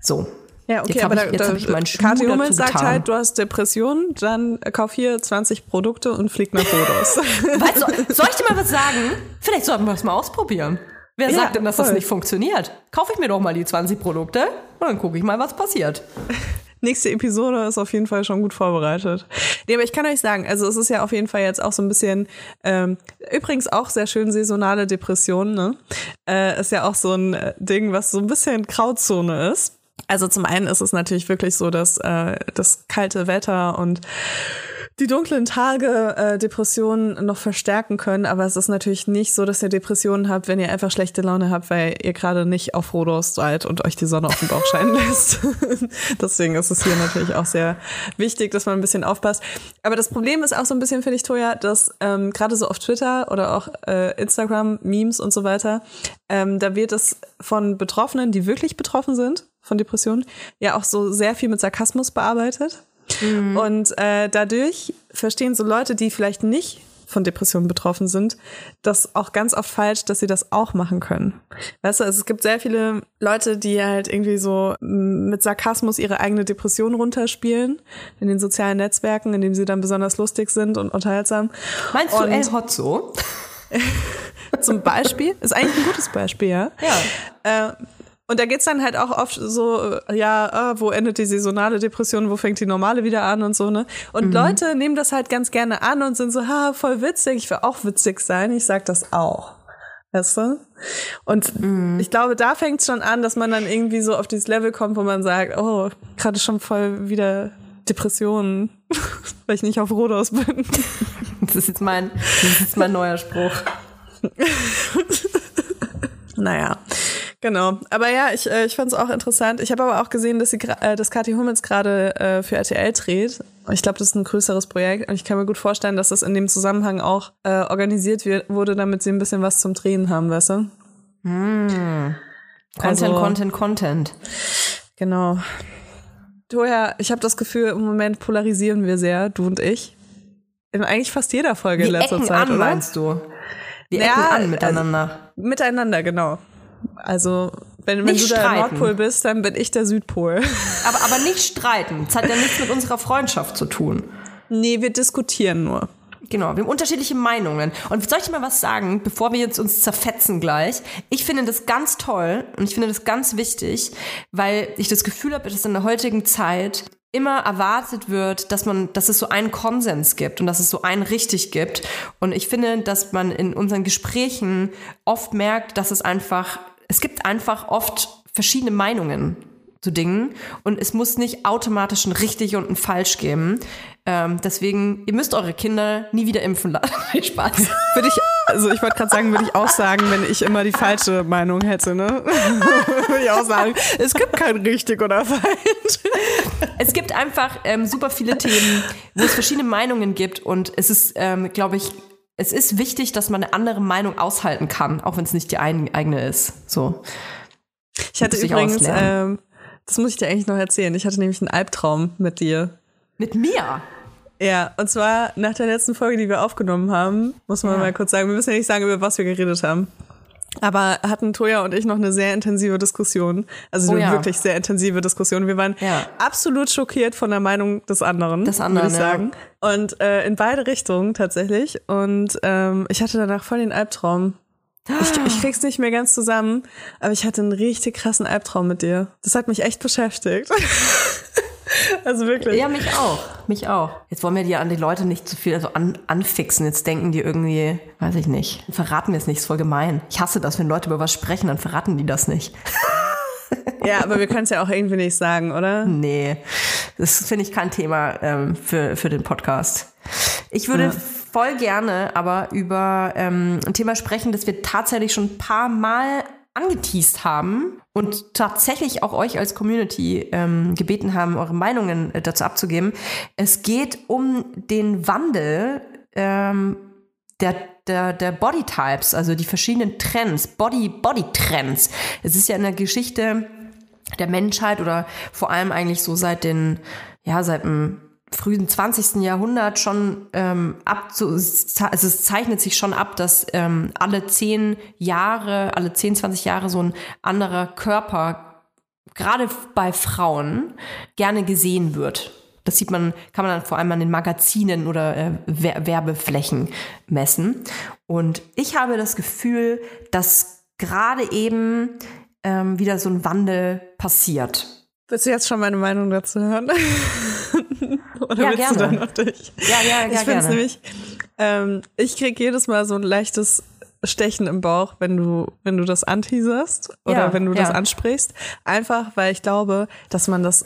So. Ja, okay, Jetzt aber ich- da, da, dazu Hummels sagt getan. halt, du hast Depressionen, dann kauf hier 20 Produkte und flieg nach Rhodos. Weißt du, soll ich dir mal was sagen? Vielleicht sollten wir es mal ausprobieren. Wer Ja, sagt denn, dass das voll. nicht funktioniert? Kaufe ich mir doch mal die 20 Produkte und dann gucke ich mal, was passiert. Nächste Episode ist auf jeden Fall schon gut vorbereitet. Nee, aber ich kann euch sagen, also es ist ja auf jeden Fall jetzt auch so ein bisschen, ähm, übrigens auch sehr schön saisonale Depressionen, ne? Äh, ist ja auch so ein äh, Ding, was so ein bisschen Grauzone ist. Also zum einen ist es natürlich wirklich so, dass äh, das kalte Wetter und die dunklen Tage äh, Depressionen noch verstärken können, aber es ist natürlich nicht so, dass ihr Depressionen habt, wenn ihr einfach schlechte Laune habt, weil ihr gerade nicht auf Rhodos seid und euch die Sonne auf den Bauch scheinen lässt. Deswegen ist es hier natürlich auch sehr wichtig, dass man ein bisschen aufpasst. Aber das Problem ist auch so ein bisschen, finde ich, Toja, dass ähm, gerade so auf Twitter oder auch äh, Instagram, Memes und so weiter, ähm, da wird es von Betroffenen, die wirklich betroffen sind von Depressionen, ja auch so sehr viel mit Sarkasmus bearbeitet. Und äh, dadurch verstehen so Leute, die vielleicht nicht von Depressionen betroffen sind, das auch ganz oft falsch, dass sie das auch machen können. Weißt du, also es gibt sehr viele Leute, die halt irgendwie so mm, mit Sarkasmus ihre eigene Depression runterspielen in den sozialen Netzwerken, indem sie dann besonders lustig sind und unterhaltsam. Meinst du Und- El Hotzo? Zum Beispiel, ist eigentlich ein gutes Beispiel, ja. Ja. Äh, und da geht's dann halt auch oft so, äh, ja, äh, wo endet die saisonale Depression, wo fängt die normale wieder an und so, ne? Und Leute nehmen das halt ganz gerne an und sind so, ha, voll witzig, ich will auch witzig sein, ich sag das auch. Weißt du? Und ich glaube, da fängt's schon an, dass man dann irgendwie so auf dieses Level kommt, wo man sagt, oh, gerade schon voll wieder Depressionen, weil ich nicht auf Rhodos bin. Das ist jetzt mein, das ist jetzt mein neuer Spruch. Naja, genau. Aber ja, ich, äh, ich fand es auch interessant. Ich habe aber auch gesehen, dass, sie, äh, dass Kathi Hummels gerade äh, für RTL dreht. Ich glaube, das ist ein größeres Projekt. Und ich kann mir gut vorstellen, dass das in dem Zusammenhang auch äh, organisiert wird, wurde, damit sie ein bisschen was zum Drehen haben, weißt du? Content, Also- Content, Content. Genau. Toja, ich habe das Gefühl, im Moment polarisieren wir sehr, du und ich. In eigentlich fast jeder Folge in letzter Zeit, an, oder? meinst du? Wir Ja, ecken an also- miteinander. Miteinander, genau. Also, wenn, wenn Nicht du der streiten. Nordpol bist, dann bin ich der Südpol. aber, aber nicht streiten. Das hat ja nichts mit unserer Freundschaft zu tun. nee, wir diskutieren nur. Genau, wir haben unterschiedliche Meinungen. Und soll ich dir mal was sagen, bevor wir jetzt uns zerfetzen gleich? Ich finde das ganz toll und ich finde das ganz wichtig, weil ich das Gefühl habe, dass in der heutigen Zeit immer erwartet wird, dass man, dass es so einen Konsens gibt und dass es so einen richtig gibt. Und ich finde, dass man in unseren Gesprächen oft merkt, dass es einfach, es gibt einfach oft verschiedene Meinungen zu Dingen und es muss nicht automatisch ein richtig und ein falsch geben. Ähm, deswegen, ihr müsst eure Kinder nie wieder impfen lassen. Spaß. Würde ich, also ich wollte gerade sagen, würde ich auch sagen, wenn ich immer die falsche Meinung hätte, ne? würde ich auch sagen, es gibt kein richtig oder falsch. Es gibt einfach ähm, super viele Themen, wo es verschiedene Meinungen gibt und es ist, ähm, glaube ich, es ist wichtig, dass man eine andere Meinung aushalten kann, auch wenn es nicht die ein, eigene ist. So. Ich hatte übrigens, ähm, das muss ich dir eigentlich noch erzählen, ich hatte nämlich einen Albtraum mit dir. Mit mir. Ja, und zwar nach der letzten Folge, die wir aufgenommen haben, muss man Ja. mal kurz sagen, wir müssen ja nicht sagen, über was wir geredet haben. Aber hatten Toja und ich noch eine sehr intensive Diskussion. Also Oh eine ja. wirklich sehr intensive Diskussion. Wir waren Ja. absolut schockiert von der Meinung des anderen, Des anderen, würde ich ja. sagen. Und äh, in beide Richtungen tatsächlich. Und ähm, ich hatte danach voll den Albtraum. Ich, ich krieg's nicht mehr ganz zusammen, aber ich hatte einen richtig krassen Albtraum mit dir. Das hat mich echt beschäftigt. also wirklich. Ja, mich auch. Mich auch. Jetzt wollen wir die an die Leute nicht zu viel also an, anfixen. Jetzt denken die irgendwie, weiß ich nicht. Verraten wir es nicht, ist voll gemein. Ich hasse das, wenn Leute über was sprechen, dann verraten die das nicht. Ja, aber wir können es ja auch irgendwie nicht sagen, oder? Nee, das finde ich kein Thema ähm, für, für den Podcast. Ich würde voll gerne aber über ähm, ein Thema sprechen, das wir tatsächlich schon ein paar Mal angeteased haben und tatsächlich auch euch als Community ähm, gebeten haben, eure Meinungen äh, dazu abzugeben. Es geht um den Wandel ähm, der, der, der Bodytypes, also die verschiedenen Trends, Body, Body-Trends. Es ist ja in der Geschichte der Menschheit oder vor allem eigentlich so seit den, ja, seit dem frühen 20. Jahrhundert schon ähm, ab, so, also es zeichnet sich schon ab, dass ähm, alle zehn Jahre, alle 10, 20 Jahre so ein anderer Körper, gerade bei Frauen, gerne gesehen wird. Das sieht man, kann man dann vor allem an den Magazinen oder äh, Werbeflächen messen. Und ich habe das Gefühl, dass gerade eben ähm, wieder so ein Wandel passiert. Willst du jetzt schon meine Meinung dazu hören? Oder Ja, willst gerne. du dann noch dich? Ja, ja, ja, ich finde es nämlich, ähm, ich krieg jedes Mal so ein leichtes Stechen im Bauch, wenn du, wenn du das anteaserst oder Ja, wenn du das ja. ansprichst. Einfach, weil ich glaube, dass man das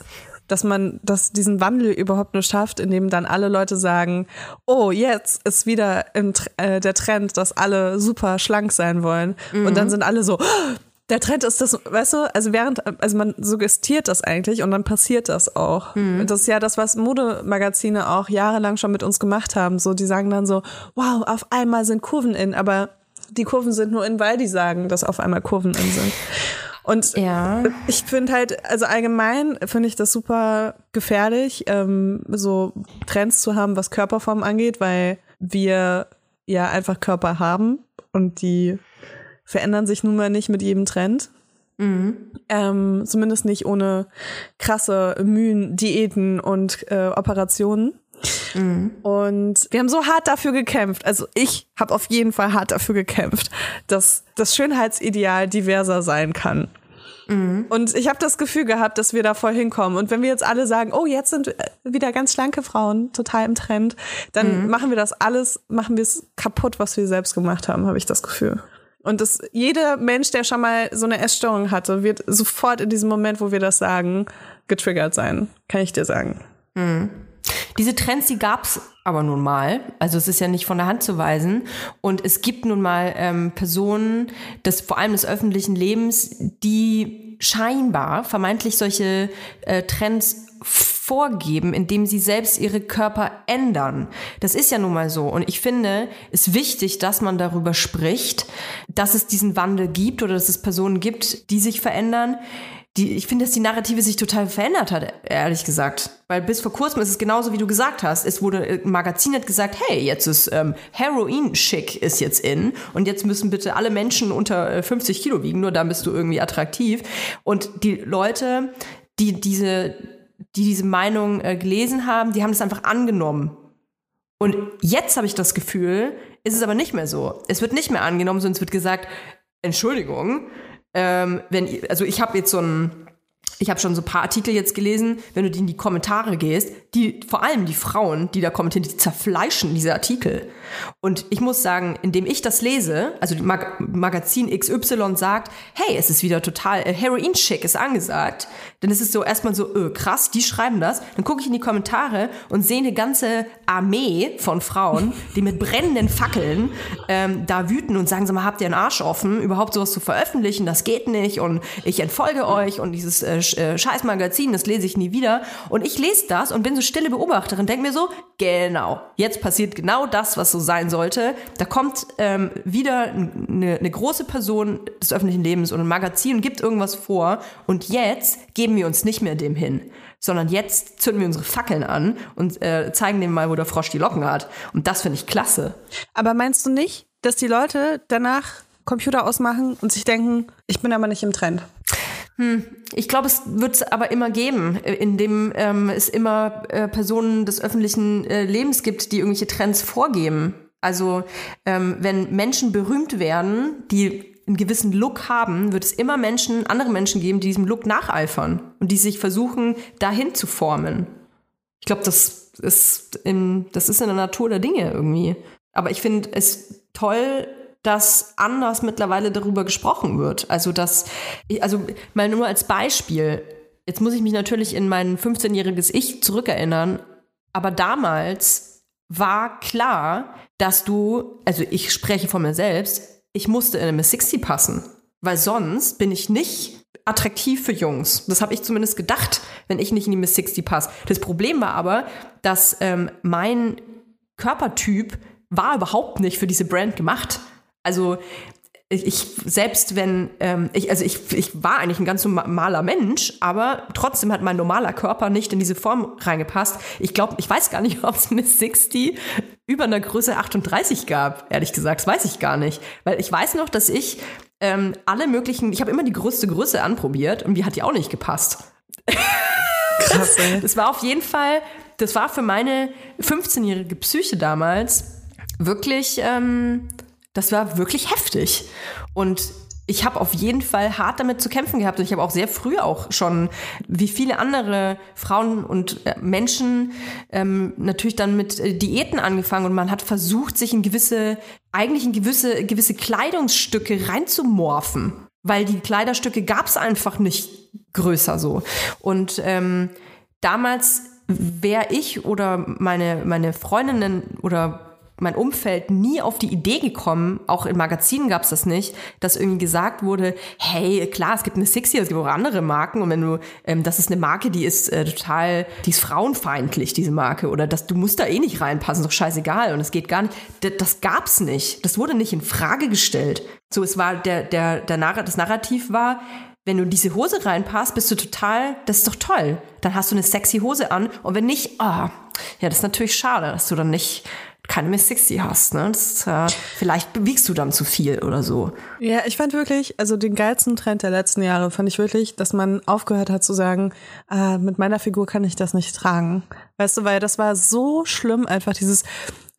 dass man das, diesen Wandel überhaupt nur schafft, indem dann alle Leute sagen, oh, jetzt ist wieder im, äh, der Trend, dass alle super schlank sein wollen. Und Mhm. dann sind alle so, "Oh, der Trend ist das, weißt du, also während, also man suggestiert das eigentlich und dann passiert das auch. Mhm. Das ist ja das, was Modemagazine auch jahrelang schon mit uns gemacht haben. So, die sagen dann so, wow, auf einmal sind Kurven in, aber die Kurven sind nur in, weil die sagen, dass auf einmal Kurven in sind. Und Ja. ich finde halt, also allgemein finde ich das super gefährlich, ähm, so Trends zu haben, was Körperform angeht, weil wir ja einfach Körper haben und die verändern sich nun mal nicht mit jedem Trend. Ähm, zumindest nicht ohne krasse Mühen, Diäten und äh, Operationen. Und wir haben so hart dafür gekämpft. Also ich habe auf jeden Fall hart dafür gekämpft, dass das Schönheitsideal diverser sein kann. Und ich habe das Gefühl gehabt, dass wir da voll hinkommen. Und wenn wir jetzt alle sagen, oh, jetzt sind äh, wieder ganz schlanke Frauen total im Trend, dann machen wir das alles, machen wir es kaputt, was wir selbst gemacht haben, habe ich das Gefühl. Und das, jeder Mensch, der schon mal so eine Essstörung hatte, wird sofort in diesem Moment, wo wir das sagen, getriggert sein. Kann ich dir sagen. Diese Trends, die gab's aber nun mal. Also es ist ja nicht von der Hand zu weisen. Und es gibt nun mal ähm, Personen, des, vor allem des öffentlichen Lebens, die scheinbar vermeintlich solche äh, Trends vorgeben, indem sie selbst ihre Körper ändern. Das ist ja nun mal so. Und ich finde, es wichtig, dass man darüber spricht, dass es diesen Wandel gibt oder dass es Personen gibt, die sich verändern. Die, ich finde, dass die Narrative sich total verändert hat, ehrlich gesagt. Weil bis vor kurzem ist es genauso, wie du gesagt hast. Es wurde, ein Magazin hat gesagt, hey, jetzt ist ähm, Heroin-Schick ist jetzt in und jetzt müssen bitte alle Menschen unter äh, 50 Kilo wiegen, nur dann bist du irgendwie attraktiv. Und die Leute, die diese, die diese Meinung äh, gelesen haben, die haben das einfach angenommen. Und jetzt habe ich das Gefühl, ist es aber nicht mehr so. Es wird nicht mehr angenommen, sondern es wird gesagt, Entschuldigung, ähm, wenn also ich habe jetzt so ein ich habe schon so ein paar Artikel jetzt gelesen, wenn du die in die Kommentare gehst, die vor allem die Frauen, die da kommentieren, die zerfleischen diese Artikel. Und ich muss sagen, indem ich das lese, also Mag Magazin XY sagt, hey, es ist wieder total äh, Heroin-Schick ist angesagt, dann ist es so erstmal so, öh, krass, die schreiben das. Dann gucke ich in die Kommentare und sehe eine ganze Armee von Frauen, die mit brennenden Fackeln ähm, da wüten und sagen, sag mal, habt ihr einen Arsch offen, überhaupt sowas zu veröffentlichen? Das geht nicht und ich entfolge euch und dieses äh, äh, scheiß Magazin, das lese ich nie wieder. Und ich lese das und bin so stille Beobachterin, denke mir so, genau, jetzt passiert genau das, was so sein sollte. Da kommt ähm, wieder eine, eine große Person des öffentlichen Lebens und ein Magazin und gibt irgendwas vor und jetzt geben wir uns nicht mehr dem hin sondern jetzt zünden wir unsere Fackeln an und äh, zeigen dem mal, wo der Frosch die Locken hat. Und das finde ich klasse. Aber meinst du nicht, dass die Leute danach Computer ausmachen und sich denken, ich bin aber nicht im Trend? Ich glaube, es wird es aber immer geben, äh, indem ähm, es immer äh, Personen des öffentlichen äh, Lebens gibt, die irgendwelche Trends vorgeben. Also ähm, wenn Menschen berühmt werden, die einen gewissen Look haben, wird es immer Menschen, andere Menschen geben, die diesem Look nacheifern und die sich versuchen, dahin zu formen. Ich glaube, das ist, in, das ist in der Natur der Dinge irgendwie. Aber ich finde es toll, dass anders mittlerweile darüber gesprochen wird. Also, dass, also mal nur als Beispiel. Jetzt muss ich mich natürlich in mein 15-jähriges Ich zurückerinnern. Aber damals war klar, dass du, also ich spreche von mir selbst, ich musste in eine Miss 60 passen. Weil sonst bin ich nicht attraktiv für Jungs. Das habe ich zumindest gedacht, wenn ich nicht in die Miss 60 passe. Das Problem war aber, dass ähm, mein Körpertyp war überhaupt nicht für diese Brand gemacht. Also ich, selbst wenn, ähm, ich, also ich, ich war eigentlich ein ganz normaler Mensch, aber trotzdem hat mein normaler Körper nicht in diese Form reingepasst. Ich glaube, ich weiß gar nicht, ob es Miss 60 über einer Größe 38 gab, ehrlich gesagt. Das weiß ich gar nicht. Weil ich weiß noch, dass ich ähm, alle möglichen, ich habe immer die größte Größe anprobiert und die hat die auch nicht gepasst. Krass, ey. Das war auf jeden Fall, das war für meine 15-jährige Psyche damals wirklich, ähm, das war wirklich heftig. Und ich habe auf jeden Fall hart damit zu kämpfen gehabt. Und ich habe auch sehr früh auch schon, wie viele andere Frauen und äh, Menschen, ähm, natürlich dann mit äh, Diäten angefangen und man hat versucht, sich in gewisse, eigentlich in gewisse, gewisse Kleidungsstücke reinzumorphen. Weil die Kleiderstücke gab es einfach nicht größer so. Und ähm, damals wäre ich oder meine, meine Freundinnen oder mein Umfeld nie auf die Idee gekommen, auch in Magazinen gab es das nicht, dass irgendwie gesagt wurde, hey, klar, es gibt eine Sixty, es gibt auch andere Marken und wenn du, ähm, das ist eine Marke, die ist äh, total, die ist frauenfeindlich, diese Marke, oder dass du musst da eh nicht reinpassen, ist doch scheißegal und es geht gar nicht. Das, das gab's nicht. Das wurde nicht in Frage gestellt. So, es war der, der, der Narr das Narrativ war, wenn du in diese Hose reinpasst, bist du total, das ist doch toll. Dann hast du eine sexy Hose an und wenn nicht, ah, oh, ja, das ist natürlich schade, dass du dann nicht keine Miss 60 hast. Ne? Das, äh, vielleicht bewegst du dann zu viel oder so. Ja, ich fand wirklich, also den geilsten Trend der letzten Jahre fand ich wirklich, dass man aufgehört hat zu sagen, äh, mit meiner Figur kann ich das nicht tragen. Weißt du, weil das war so schlimm, einfach dieses,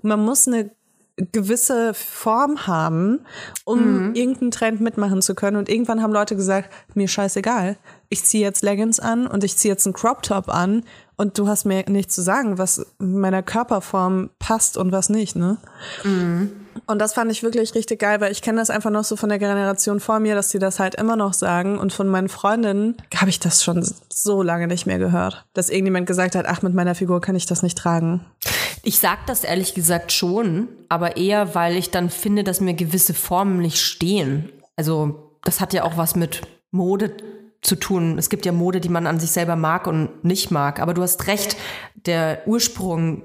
man muss eine gewisse Form haben, um mhm. irgendeinen Trend mitmachen zu können. Und irgendwann haben Leute gesagt, mir scheißegal. Ich ziehe jetzt Leggings an und ich ziehe jetzt einen Crop Top an und du hast mir nichts zu sagen, was meiner Körperform passt und was nicht, ne? Mhm. Und das fand ich wirklich richtig geil, weil ich kenne das einfach noch so von der Generation vor mir, dass die das halt immer noch sagen. Und von meinen Freundinnen habe ich das schon so lange nicht mehr gehört, dass irgendjemand gesagt hat, ach, mit meiner Figur kann ich das nicht tragen. Ich sag das ehrlich gesagt schon, aber eher, weil ich dann finde, dass mir gewisse Formen nicht stehen. Also das hat ja auch was mit Mode zu tun. Es gibt ja Mode, die man an sich selber mag und nicht mag. Aber du hast recht, der Ursprung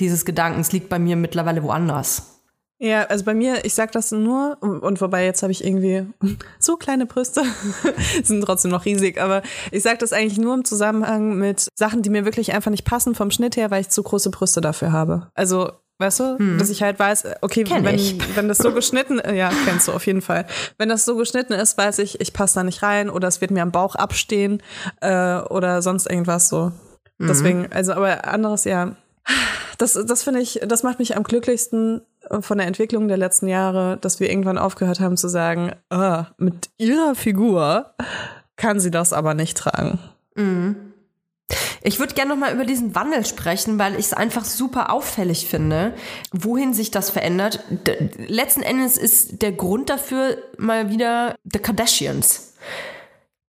dieses Gedankens liegt bei mir mittlerweile woanders. Ja, also bei mir, ich sag das nur, und wobei jetzt habe ich irgendwie so kleine Brüste, sind trotzdem noch riesig, aber ich sag das eigentlich nur im Zusammenhang mit Sachen, die mir wirklich einfach nicht passen vom Schnitt her, weil ich zu große Brüste dafür habe. Also Weißt du, hm. dass ich halt weiß, okay, wenn, wenn das so geschnitten, ja, kennst du auf jeden Fall. Wenn das so geschnitten ist, weiß ich, ich passe da nicht rein oder es wird mir am Bauch abstehen äh, oder sonst irgendwas so. Mhm. Deswegen, also aber anderes, ja. Das, das finde ich, das macht mich am glücklichsten von der Entwicklung der letzten Jahre, dass wir irgendwann aufgehört haben zu sagen, ah, mit ihrer Figur kann sie das aber nicht tragen. Mhm. Ich würde gerne noch mal über diesen Wandel sprechen, weil ich es einfach super auffällig finde, wohin sich das verändert. D letzten Endes ist der Grund dafür mal wieder The Kardashians.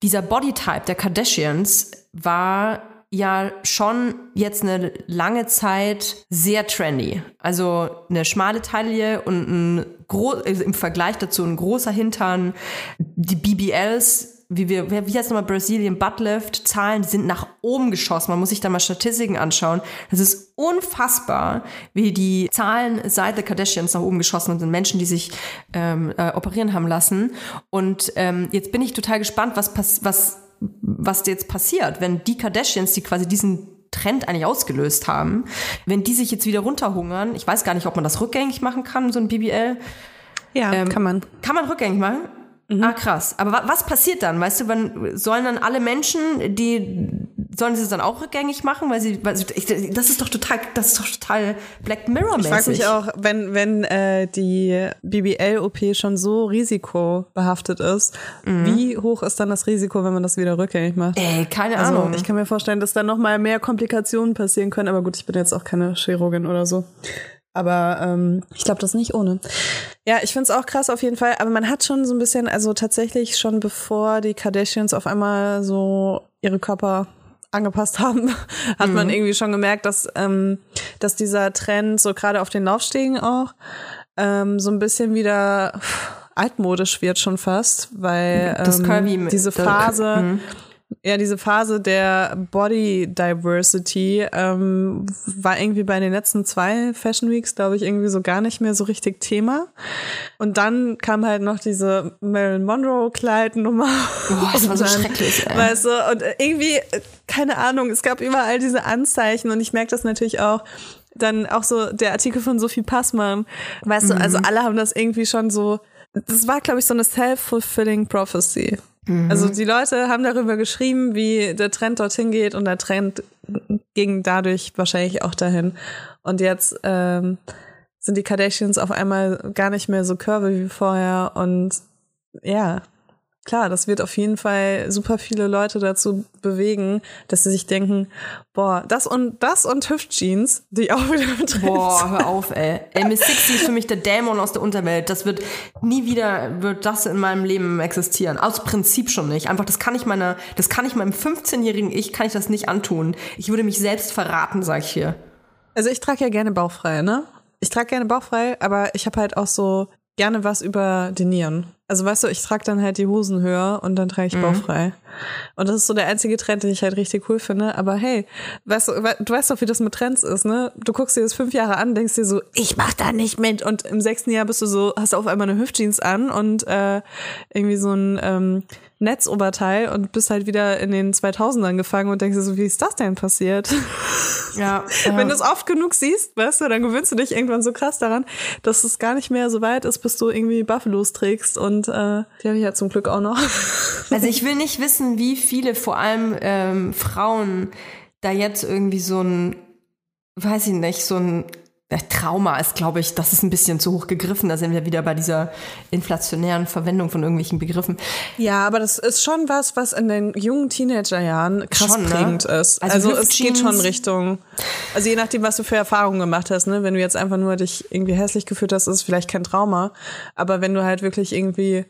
Dieser Bodytype der Kardashians war ja schon jetzt eine lange Zeit sehr trendy. Also eine schmale Taille und ein also im Vergleich dazu ein großer Hintern. Die BBLs wie wir, wie heißt nochmal Brazilian Buttlift, Zahlen sind nach oben geschossen. Man muss sich da mal Statistiken anschauen. Es ist unfassbar, wie die Zahlen seit The Kardashians nach oben geschossen sind. Menschen, die sich ähm, äh, operieren haben lassen. Und ähm, jetzt bin ich total gespannt, was, was, was jetzt passiert, wenn die Kardashians, die quasi diesen Trend eigentlich ausgelöst haben, wenn die sich jetzt wieder runterhungern. Ich weiß gar nicht, ob man das rückgängig machen kann, so ein BBL. Ja, ähm, kann man. Kann man rückgängig machen? Mhm. Ah, krass. Aber wa was passiert dann? Weißt du, wann sollen dann alle Menschen, die sollen sie es dann auch rückgängig machen, weil sie, weil sie ich, das ist doch total, das ist doch total Black Mirror mäßig. Ich frage mich auch, wenn wenn äh, die BBL OP schon so risikobehaftet ist, mhm. wie hoch ist dann das Risiko, wenn man das wieder rückgängig macht? Ey, keine also, Ahnung. Ich kann mir vorstellen, dass da noch mal mehr Komplikationen passieren können, aber gut, ich bin jetzt auch keine Chirurgin oder so. Aber ähm, ich glaube, das ist nicht ohne. Ja, ich finde es auch krass auf jeden Fall. Aber man hat schon so ein bisschen, also tatsächlich schon bevor die Kardashians auf einmal so ihre Körper angepasst haben, hat man irgendwie schon gemerkt, dass, ähm, dass dieser Trend so gerade auf den Laufstegen auch ähm, so ein bisschen wieder altmodisch wird schon fast, weil Das ähm, diese Phase, Mhm. Ja, diese Phase der Body Diversity ähm, war irgendwie bei den letzten zwei Fashion Weeks, glaube ich, irgendwie so gar nicht mehr so richtig Thema. Und dann kam halt noch diese Marilyn Monroe Kleidnummer. Boah, das war so dann, schrecklich, ey. Weißt du, und irgendwie, keine Ahnung, es gab überall diese Anzeichen und ich merke das natürlich auch. Dann auch so der Artikel von Sophie Passmann. Weißt du, also alle haben das irgendwie schon so, das war, glaube ich, so eine self-fulfilling prophecy. Also die Leute haben darüber geschrieben, wie der Trend dorthin geht und der Trend ging dadurch wahrscheinlich auch dahin. Und jetzt ähm, sind die Kardashians auf einmal gar nicht mehr so curvy wie vorher und ja, klar, das wird auf jeden Fall super viele Leute dazu bewegen, dass sie sich denken, boah, das und das und Hüftjeans, die auch wieder Trend Boah, hör auf, ey. ey Miss Sixty ist für mich der Dämon aus der Unterwelt. Das wird nie wieder, wird das in meinem Leben existieren. Aus Prinzip schon nicht. Einfach, das kann ich meiner, das kann ich meinem 15-jährigen Ich, kann ich das nicht antun. Ich würde mich selbst verraten, sag ich hier. Also ich trage ja gerne bauchfrei, ne? Ich trage gerne bauchfrei, aber ich habe halt auch so gerne was über die Nieren. Also weißt du, ich trage dann halt die Hosen höher und dann trage ich bauchfrei. Und das ist so der einzige Trend, den ich halt richtig cool finde. Aber hey, weißt du, we- du weißt doch, wie das mit Trends ist, ne? Du guckst dir das fünf Jahre an, denkst dir so, ich mach da nicht mit. Und im sechsten Jahr bist du so, hast du auf einmal eine Hüftjeans an und äh, irgendwie so ein ähm, Netzoberteil und bist halt wieder in den 2000ern gefangen und denkst dir so, wie ist das denn passiert? Ja. Wenn du es oft genug siehst, weißt du, dann gewöhnst du dich irgendwann so krass daran, dass es gar nicht mehr so weit ist, bis du irgendwie Buffalos trägst. Und äh, die habe ich ja zum Glück auch noch. Also ich will nicht wissen, wie viele vor allem ähm, Frauen da jetzt irgendwie so ein, weiß ich nicht, so ein Trauma ist, glaube ich, das ist ein bisschen zu hoch gegriffen. Da sind wir wieder bei dieser inflationären Verwendung von irgendwelchen Begriffen. Ja, aber das ist schon was, was in den jungen Teenagerjahren krass Schon, ne? prägend ist. Also Also, es geht schon Richtung, also je nachdem, was du für Erfahrungen gemacht hast, ne? Wenn du jetzt einfach nur dich irgendwie hässlich gefühlt hast, ist es vielleicht kein Trauma. Aber wenn du halt wirklich irgendwie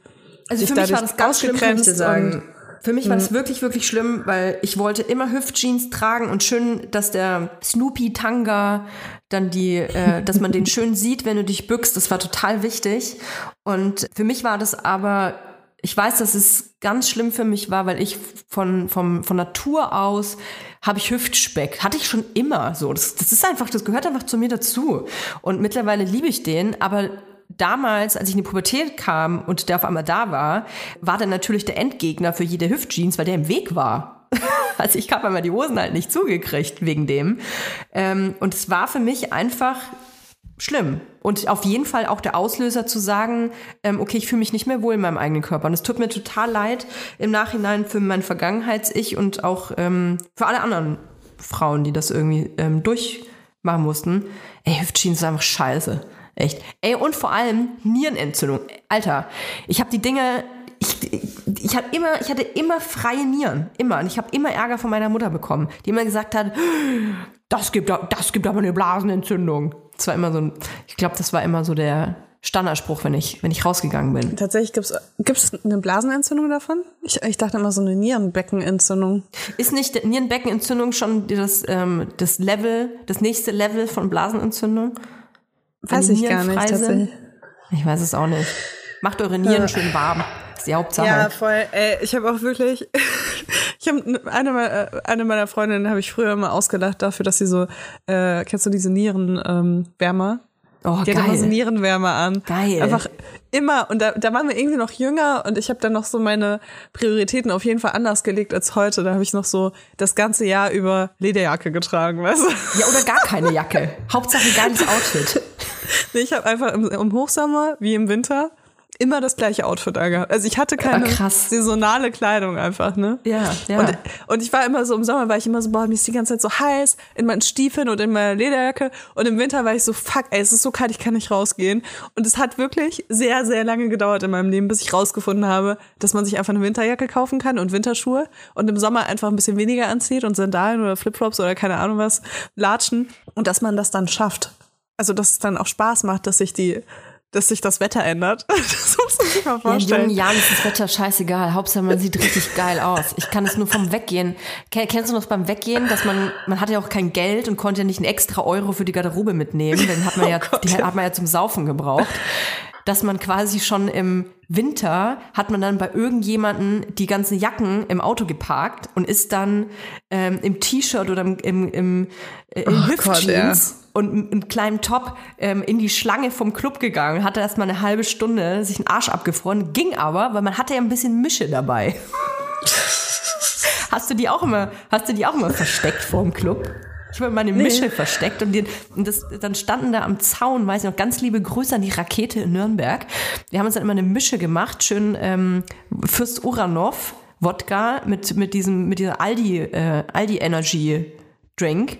Also dich für mich war das ganz schlimm, kann ich dir sagen. Für mich war das wirklich, wirklich schlimm, weil ich wollte immer Hüftjeans tragen und schön, dass der Snoopy Tanga dann die, äh, dass man den schön sieht, wenn du dich bückst. Das war total wichtig. Und für mich war das aber, ich weiß, dass es ganz schlimm für mich war, weil ich von, vom, von Natur aus habe ich Hüftspeck. Hatte ich schon immer so. Das, das ist einfach, das gehört einfach zu mir dazu. Und mittlerweile liebe ich den, aber damals, als ich in die Pubertät kam und der auf einmal da war, war der natürlich der Endgegner für jede Hüftjeans, weil der im Weg war. also ich habe einmal die Hosen halt nicht zugekriegt wegen dem. Ähm, und es war für mich einfach schlimm. Und auf jeden Fall auch der Auslöser zu sagen, ähm, okay, ich fühle mich nicht mehr wohl in meinem eigenen Körper. Und es tut mir total leid im Nachhinein für mein Vergangenheits-Ich und auch ähm, für alle anderen Frauen, die das irgendwie durchmachen mussten. Ey, Hüftjeans ist einfach scheiße. Echt. Ey, und vor allem Nierenentzündung. Alter, ich habe die Dinge, ich, ich, hab immer, ich hatte immer freie Nieren. Immer. Und ich habe immer Ärger von meiner Mutter bekommen, die immer gesagt hat, das gibt, das gibt aber eine Blasenentzündung. Das war immer so ein, ich glaube, das war immer so der Standardspruch, wenn ich, wenn ich rausgegangen bin. tatsächlich gibt's gibt's eine Blasenentzündung davon? Ich, ich dachte immer so eine Nierenbeckenentzündung. Ist nicht Nierenbeckenentzündung schon das, ähm, das Level, das nächste Level von Blasenentzündung? Weiß ich gar nicht sind? Ich weiß es auch nicht. Macht eure Nieren schön warm. ist die Hauptsache. Ja, voll. Ey, ich habe auch wirklich, ich habe eine, meiner- eine meiner Freundinnen habe ich früher immer ausgelacht dafür, dass sie so, äh, kennst du diese Nierenwärmer? Ähm, Wärmer? Oh, Die hat immer so geil. Nierenwärmer an. Geil. Einfach immer. Und da, da waren wir irgendwie noch jünger und ich habe dann noch so meine Prioritäten auf jeden Fall anders gelegt als heute. Da habe ich noch so das ganze Jahr über Lederjacke getragen, weißt du? Ja, oder gar keine Jacke. Hauptsache geiles Outfit. Nee, ich habe einfach im, im Hochsommer wie im Winter immer das gleiche Outfit angehabt. Also ich hatte keine Ah, krass. saisonale Kleidung einfach, ne? Ja, ja. Und, und ich war immer so, im Sommer war ich immer so, boah, mir ist die ganze Zeit so heiß in meinen Stiefeln und in meiner Lederjacke. Und im Winter war ich so, fuck, ey, es ist so kalt, ich kann nicht rausgehen. Und es hat wirklich sehr, sehr lange gedauert in meinem Leben, bis ich rausgefunden habe, dass man sich einfach eine Winterjacke kaufen kann und Winterschuhe und im Sommer einfach ein bisschen weniger anzieht und Sandalen oder Flipflops oder keine Ahnung was, Latschen. Und dass man das dann schafft. Also, dass es dann auch Spaß macht, dass sich die dass sich das Wetter ändert. Das muss man sich mal Ja, in vorstellen. jungen Jahren ist das Wetter scheißegal. Hauptsache, man sieht richtig geil aus. Ich kann es nur vom Weggehen. Ken- Kennst du das beim Weggehen, dass man, man hatte ja auch kein Geld und konnte ja nicht einen extra Euro für die Garderobe mitnehmen. Den hat man ja, Oh die hat man ja zum Saufen gebraucht. Dass man quasi schon im Winter hat man dann bei irgendjemanden die ganzen Jacken im Auto geparkt und ist dann ähm, im T-Shirt oder im, im, im äh, in Oh Gott, Hüftjeans und m- einem kleinen Top ähm, in die Schlange vom Club gegangen, hatte erst mal eine halbe Stunde sich einen Arsch abgefroren, ging aber, weil man hatte ja ein bisschen Mische dabei. hast du die auch immer, hast du die auch immer versteckt vor dem Club? Ich habe meine Mische versteckt und, die, und das, dann standen da am Zaun, weiß ich noch, ganz liebe Grüße an die Rakete in Nürnberg. Wir haben uns dann immer eine Mische gemacht, schön ähm, Fürst Uranov, Wodka mit, mit diesem, mit dieser Aldi, äh, Aldi Energy Drink.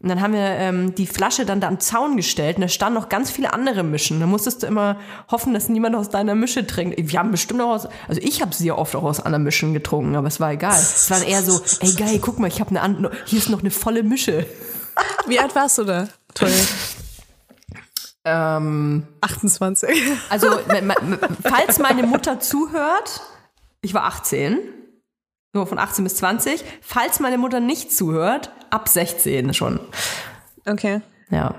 Und dann haben wir ähm, die Flasche dann da am Zaun gestellt und da standen noch ganz viele andere Mischen. Da musstest du immer hoffen, dass niemand aus deiner Mische trinkt. Wir haben bestimmt auch aus, also ich habe sehr oft auch aus anderen Mischen getrunken, aber es war egal. Es war eher so, ey geil, guck mal, ich habe eine andere, hier ist noch eine volle Mische. Wie alt warst du da? Toll. Ähm, 28. also, falls meine Mutter zuhört, ich war 18, so von 18 bis 20. Falls meine Mutter nicht zuhört, ab 16 schon. Okay. Ja.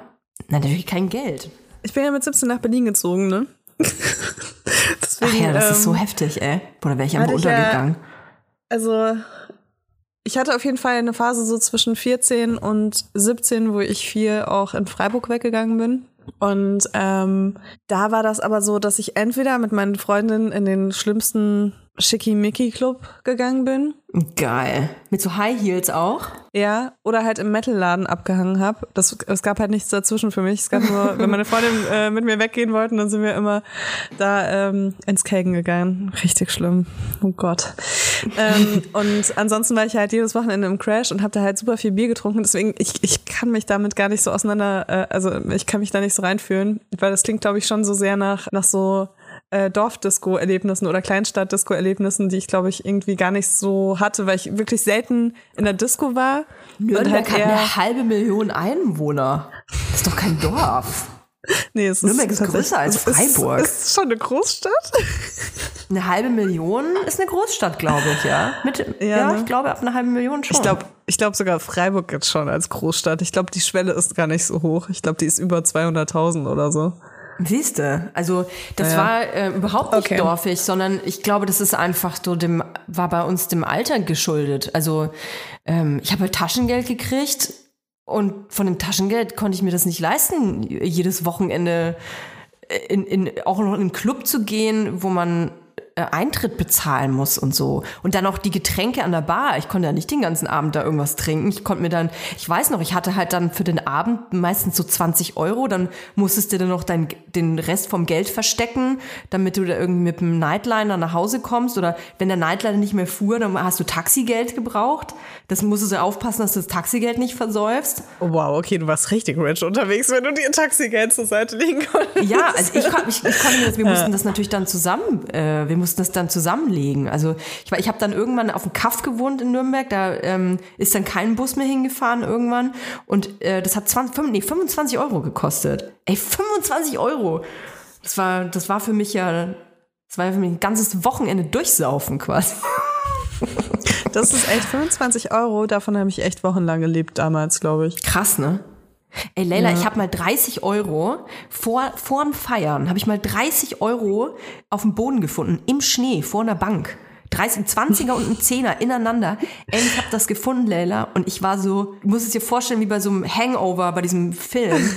Na, natürlich kein Geld. Ich bin ja mit 17 nach Berlin gezogen, ne? Deswegen, Ach ja, das ist ähm, so heftig, ey. Oder wäre ich einfach hatte ich ja- untergegangen. Also, ich hatte auf jeden Fall eine Phase so zwischen 14 und 17, wo ich viel auch in Freiburg weggegangen bin. Und ähm, da war das aber so, dass ich entweder mit meinen Freundinnen in den schlimmsten Schickimicki-Club gegangen bin. Geil. Mit so High Heels auch? Ja, oder halt im Metalladen abgehangen habe. Das Es gab halt nichts dazwischen für mich. Es gab nur, wenn meine Freundin äh, mit mir weggehen wollten, dann sind wir immer da ähm, ins Kelgen gegangen. Richtig schlimm. Oh Gott. ähm, und ansonsten war ich halt jedes Wochenende im Crash und habe da halt super viel Bier getrunken. Deswegen, ich, ich kann mich damit gar nicht so auseinander, äh, also ich kann mich da nicht so reinfühlen, weil das klingt, glaube ich, schon so sehr nach, nach so äh, Dorfdisco-Erlebnissen oder Kleinstadt-Disco-Erlebnissen, die ich, glaube ich, irgendwie gar nicht so hatte, weil ich wirklich selten in der Disco war. Nürnberg halt hat eine halbe Million Einwohner. Das ist doch kein Dorf. Nee, es Nürnberg ist tatsächlich- größer als ist- Freiburg. Es ist schon eine Großstadt. Eine halbe Million ist eine Großstadt, glaube ich, ja. Mit, ja, Ja, ne? ich glaube, ab einer halben Million schon. Ich glaube ich glaub sogar Freiburg jetzt schon als Großstadt. Ich glaube, die Schwelle ist gar nicht so hoch. Ich glaube, die ist über 200.000 oder so. Siehst du, also das Ja. war äh, überhaupt nicht Okay. dorfig, sondern ich glaube, das ist einfach so dem, war bei uns dem Alter geschuldet. Also ähm, ich habe halt Taschengeld gekriegt und von dem Taschengeld konnte ich mir das nicht leisten, jedes Wochenende in, in, auch noch in einen Club zu gehen, wo man äh, Eintritt bezahlen muss und so. Und dann auch die Getränke an der Bar. Ich konnte ja nicht den ganzen Abend da irgendwas trinken. Ich konnte mir dann, ich weiß noch, ich hatte halt dann für den Abend meistens so 20 Euro. Dann musstest du dann noch dein, den Rest vom Geld verstecken, damit du da irgendwie mit dem Nightliner nach Hause kommst. Oder wenn der Nightliner nicht mehr fuhr, dann hast du Taxigeld gebraucht. Das musstest du aufpassen, dass du das Taxigeld nicht versäufst. Oh, wow, okay, du warst richtig rich unterwegs, wenn du dir Taxigeld zur Seite legen konntest. Ja, also ich, ich, ich konnte mir das, wir mussten das natürlich dann zusammen, äh, wir mussten das dann zusammenlegen. Also ich, ich habe dann irgendwann auf dem Kaff gewohnt in Nürnberg, da ähm, ist dann kein Bus mehr hingefahren irgendwann und äh, das hat 20, fünf- nee, 25 Euro gekostet. Ey, 25 Euro! Das war, das war für mich ja, das war für mich ein ganzes Wochenende durchsaufen quasi. Das ist echt 25 Euro. Davon habe ich echt wochenlang gelebt damals, glaube ich. Krass, ne? Ey, Leila, ich habe mal 30 Euro vor vorm Feiern, habe ich mal 30 Euro auf dem Boden gefunden, im Schnee, vor einer Bank. 30, 20er und ein Zehner ineinander. Ey, ich habe das gefunden, Leila, und ich war so, du musst es dir vorstellen, wie bei so einem Hangover, bei diesem Film.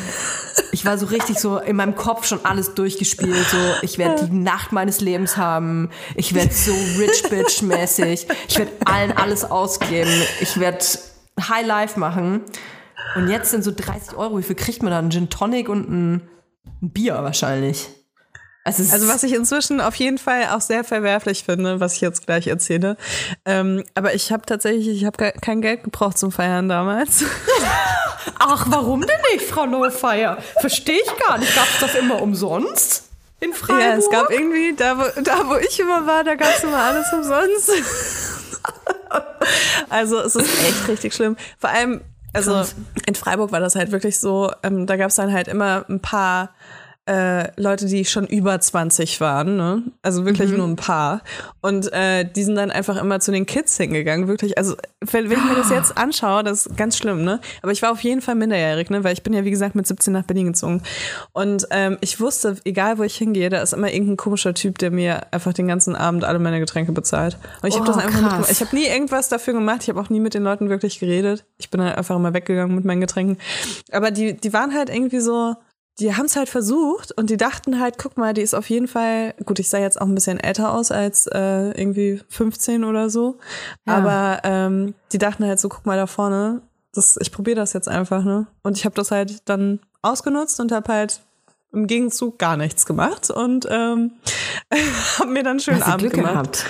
Ich war so richtig so in meinem Kopf schon alles durchgespielt. So, ich werde die Nacht meines Lebens haben. Ich werde so rich bitch mäßig. Ich werde allen alles ausgeben. Ich werde High Life machen. Und jetzt sind so 30 Euro. Wie viel kriegt man da? Ein Gin Tonic und ein, ein Bier wahrscheinlich. Also, Also was ich inzwischen auf jeden Fall auch sehr verwerflich finde, was ich jetzt gleich erzähle. Ähm, aber ich habe tatsächlich, ich habe kein Geld gebraucht zum Feiern damals. Ach, warum denn nicht, Frau Lowfire? Verstehe ich gar nicht. Gab es das immer umsonst? In Freiburg? Ja, es gab irgendwie, da wo, da wo ich immer war, da gab es immer alles umsonst. also es ist echt richtig schlimm. Vor allem, also in Freiburg war das halt wirklich so, ähm, da gab es dann halt immer ein paar äh, Leute, die schon über 20 waren, ne? Also wirklich Mhm. nur ein paar. Und äh, die sind dann einfach immer zu den Kids hingegangen, wirklich. Also wenn, wenn ich mir das jetzt anschaue, das ist ganz schlimm, ne? Aber ich war auf jeden Fall minderjährig, ne? Weil ich bin ja, wie gesagt, mit 17 nach Berlin gezogen. Und ähm, ich wusste, egal wo ich hingehe, da ist immer irgendein komischer Typ, der mir einfach den ganzen Abend alle meine Getränke bezahlt. Und ich habe Oh, das einfach mitgemacht. Ich habe nie irgendwas dafür gemacht. Ich habe auch nie mit den Leuten wirklich geredet. Ich bin halt einfach immer weggegangen mit meinen Getränken. Aber die, die waren halt irgendwie so, die haben es halt versucht und die dachten halt, guck mal, die ist auf jeden Fall, gut, ich sah jetzt auch ein bisschen älter aus als äh, irgendwie 15 oder so. Ja. Aber ähm, die dachten halt so, guck mal da vorne, das, ich probiere das jetzt einfach, ne? Und ich habe das halt dann ausgenutzt und habe halt im Gegenzug gar nichts gemacht und ähm, habe mir dann einen schönen Hast du Abend Glück gemacht.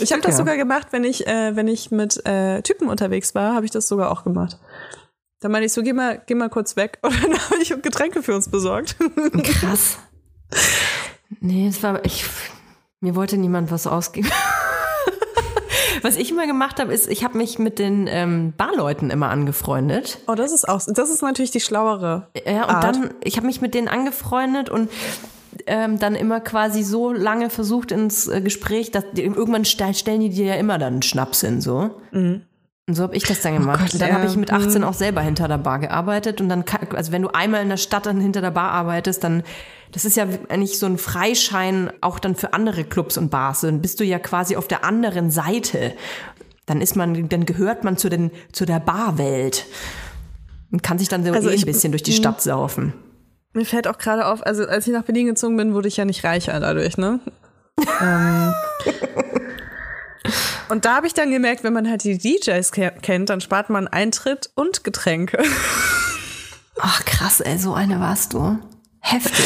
Ich habe das sogar gemacht, wenn ich, äh, wenn ich mit äh, Typen unterwegs war, habe ich das sogar auch gemacht. Dann meine ich so, geh mal, geh mal kurz weg. Und dann habe ich Getränke für uns besorgt. Krass. Nee, das war, ich, mir wollte niemand was ausgeben. Was ich immer gemacht habe, ist, ich habe mich mit den ähm, Barleuten immer angefreundet. Oh, das ist auch, das ist natürlich die schlauere. Ja, und Art. dann, ich habe mich mit denen angefreundet und ähm, dann immer quasi so lange versucht ins äh, Gespräch, dass die, irgendwann stell, stellen die dir ja immer dann einen Schnaps hin, so. Und so habe ich das dann gemacht. Gott, und dann ja. habe ich mit 18 auch selber hinter der Bar gearbeitet und dann, kann, also wenn du einmal in der Stadt dann hinter der Bar arbeitest, dann, das ist ja eigentlich so ein Freischein auch dann für andere Clubs und Bars. Dann bist du ja quasi auf der anderen Seite. Dann ist man, dann gehört man zu den, zu der Barwelt und kann sich dann so Also eh ein bisschen durch die Stadt saufen. Mir fällt auch gerade auf, also als ich nach Berlin gezogen bin, wurde ich ja nicht reicher dadurch, ne? ähm, und da habe ich dann gemerkt, wenn man halt die DJs ke kennt, dann spart man Eintritt und Getränke. Ach krass, ey, so eine warst du. Heftig.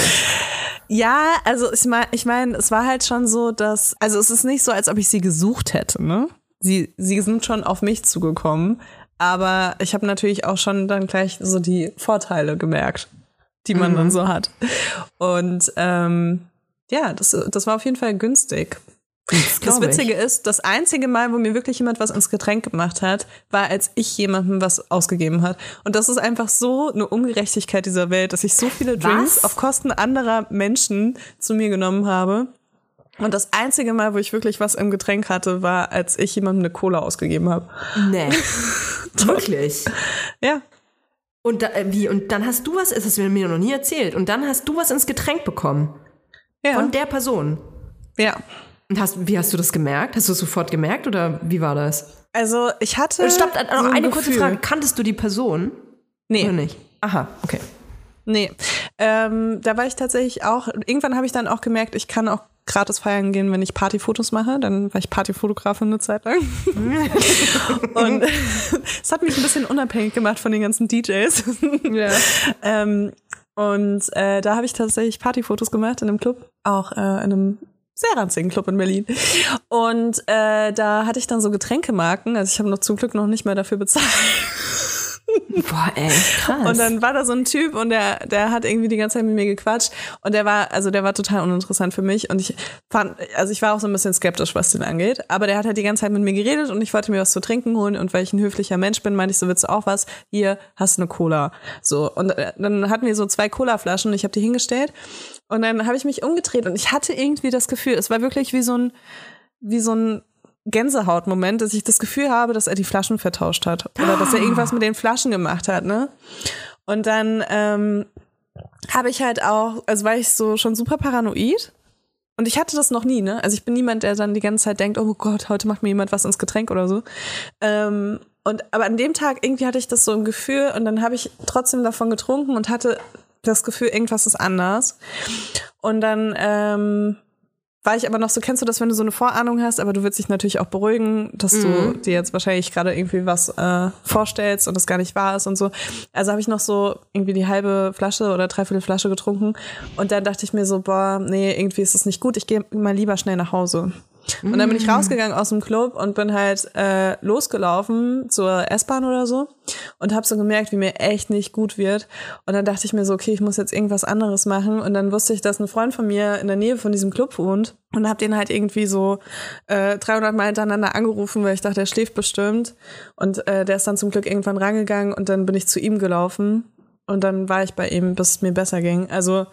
Ja, also ich meine, ich mein, es war halt schon so, dass, also es ist nicht so, als ob ich sie gesucht hätte, ne? Sie, sie sind schon auf mich zugekommen, aber ich habe natürlich auch schon dann gleich so die Vorteile gemerkt, die man dann so hat. Und ähm, ja, das, das war auf jeden Fall günstig. Das ich. Witzige ist, das einzige Mal, wo mir wirklich jemand was ins Getränk gemacht hat, war, als ich jemandem was ausgegeben hat. Und das ist einfach so eine Ungerechtigkeit dieser Welt, dass ich so viele Drinks Was? auf Kosten anderer Menschen zu mir genommen habe. Und das einzige Mal, wo ich wirklich was im Getränk hatte, war, als ich jemandem eine Cola ausgegeben habe. Nee. Wirklich. Ja. Und da, äh, wie, und dann hast du was, das hast du mir noch nie erzählt, und dann hast du was ins Getränk bekommen. Ja. Von der Person. ja. Hast, wie hast du das gemerkt? Hast du es sofort gemerkt oder wie war das? Also, ich hatte. Stopp, äh, noch so ein eine kurze Gefühl. Frage. Kanntest du die Person? Nee. Oder nicht? Aha, okay. Nee, ähm, da war ich tatsächlich auch, irgendwann habe ich dann auch gemerkt, ich kann auch gratis feiern gehen, wenn ich Partyfotos mache. Dann war ich Partyfotografin eine Zeit lang. Und es hat mich ein bisschen unabhängig gemacht von den ganzen DJs. Ja. ähm, und äh, da habe ich tatsächlich Partyfotos gemacht in einem Club, auch äh, in einem sehr ranzigen Club in Berlin. Und äh, da hatte ich dann so Getränkemarken. Also ich habe noch zum Glück noch nicht mal dafür bezahlt. Boah, ey, krass. Und dann war da so ein Typ und der, der hat irgendwie die ganze Zeit mit mir gequatscht und der war, also der war total uninteressant für mich und ich fand, also ich war auch so ein bisschen skeptisch, was den angeht, aber der hat halt die ganze Zeit mit mir geredet und ich wollte mir was zu trinken holen und weil ich ein höflicher Mensch bin, meinte ich so, willst du auch was? Hier, hast du eine Cola. So, und äh, dann hatten wir so zwei Cola-Flaschen und ich habe die hingestellt und dann habe ich mich umgedreht und ich hatte irgendwie das Gefühl, es war wirklich wie so ein, wie so ein Gänsehautmoment, dass ich das Gefühl habe, dass er die Flaschen vertauscht hat oder dass er irgendwas mit den Flaschen gemacht hat, ne? Und dann ähm, habe ich halt auch, also war ich so schon super paranoid. Und ich hatte das noch nie, ne? Also ich bin niemand, der dann die ganze Zeit denkt, oh Gott, heute macht mir jemand was ins Getränk oder so. Ähm, und aber an dem Tag irgendwie hatte ich das so im Gefühl und dann habe ich trotzdem davon getrunken und hatte das Gefühl, irgendwas ist anders. Und dann ähm, war ich aber noch so, kennst du das, wenn du so eine Vorahnung hast, aber du willst dich natürlich auch beruhigen, dass du dir jetzt wahrscheinlich gerade irgendwie was äh, vorstellst und das gar nicht wahr ist und so. Also habe ich noch so irgendwie die halbe Flasche oder dreiviertel Flasche getrunken und dann dachte ich mir so, boah, nee, irgendwie ist das nicht gut, ich gehe mal lieber schnell nach Hause. Und dann bin ich rausgegangen aus dem Club und bin halt äh, losgelaufen zur S-Bahn oder so und habe so gemerkt, wie mir echt nicht gut wird. Und dann dachte ich mir so, okay, ich muss jetzt irgendwas anderes machen. Und dann wusste ich, dass ein Freund von mir in der Nähe von diesem Club wohnt und habe den halt irgendwie so äh, 300 Mal hintereinander angerufen, weil ich dachte, er schläft bestimmt. Und äh, der ist dann zum Glück irgendwann rangegangen und dann bin ich zu ihm gelaufen. und dann war ich bei ihm, bis es mir besser ging. Also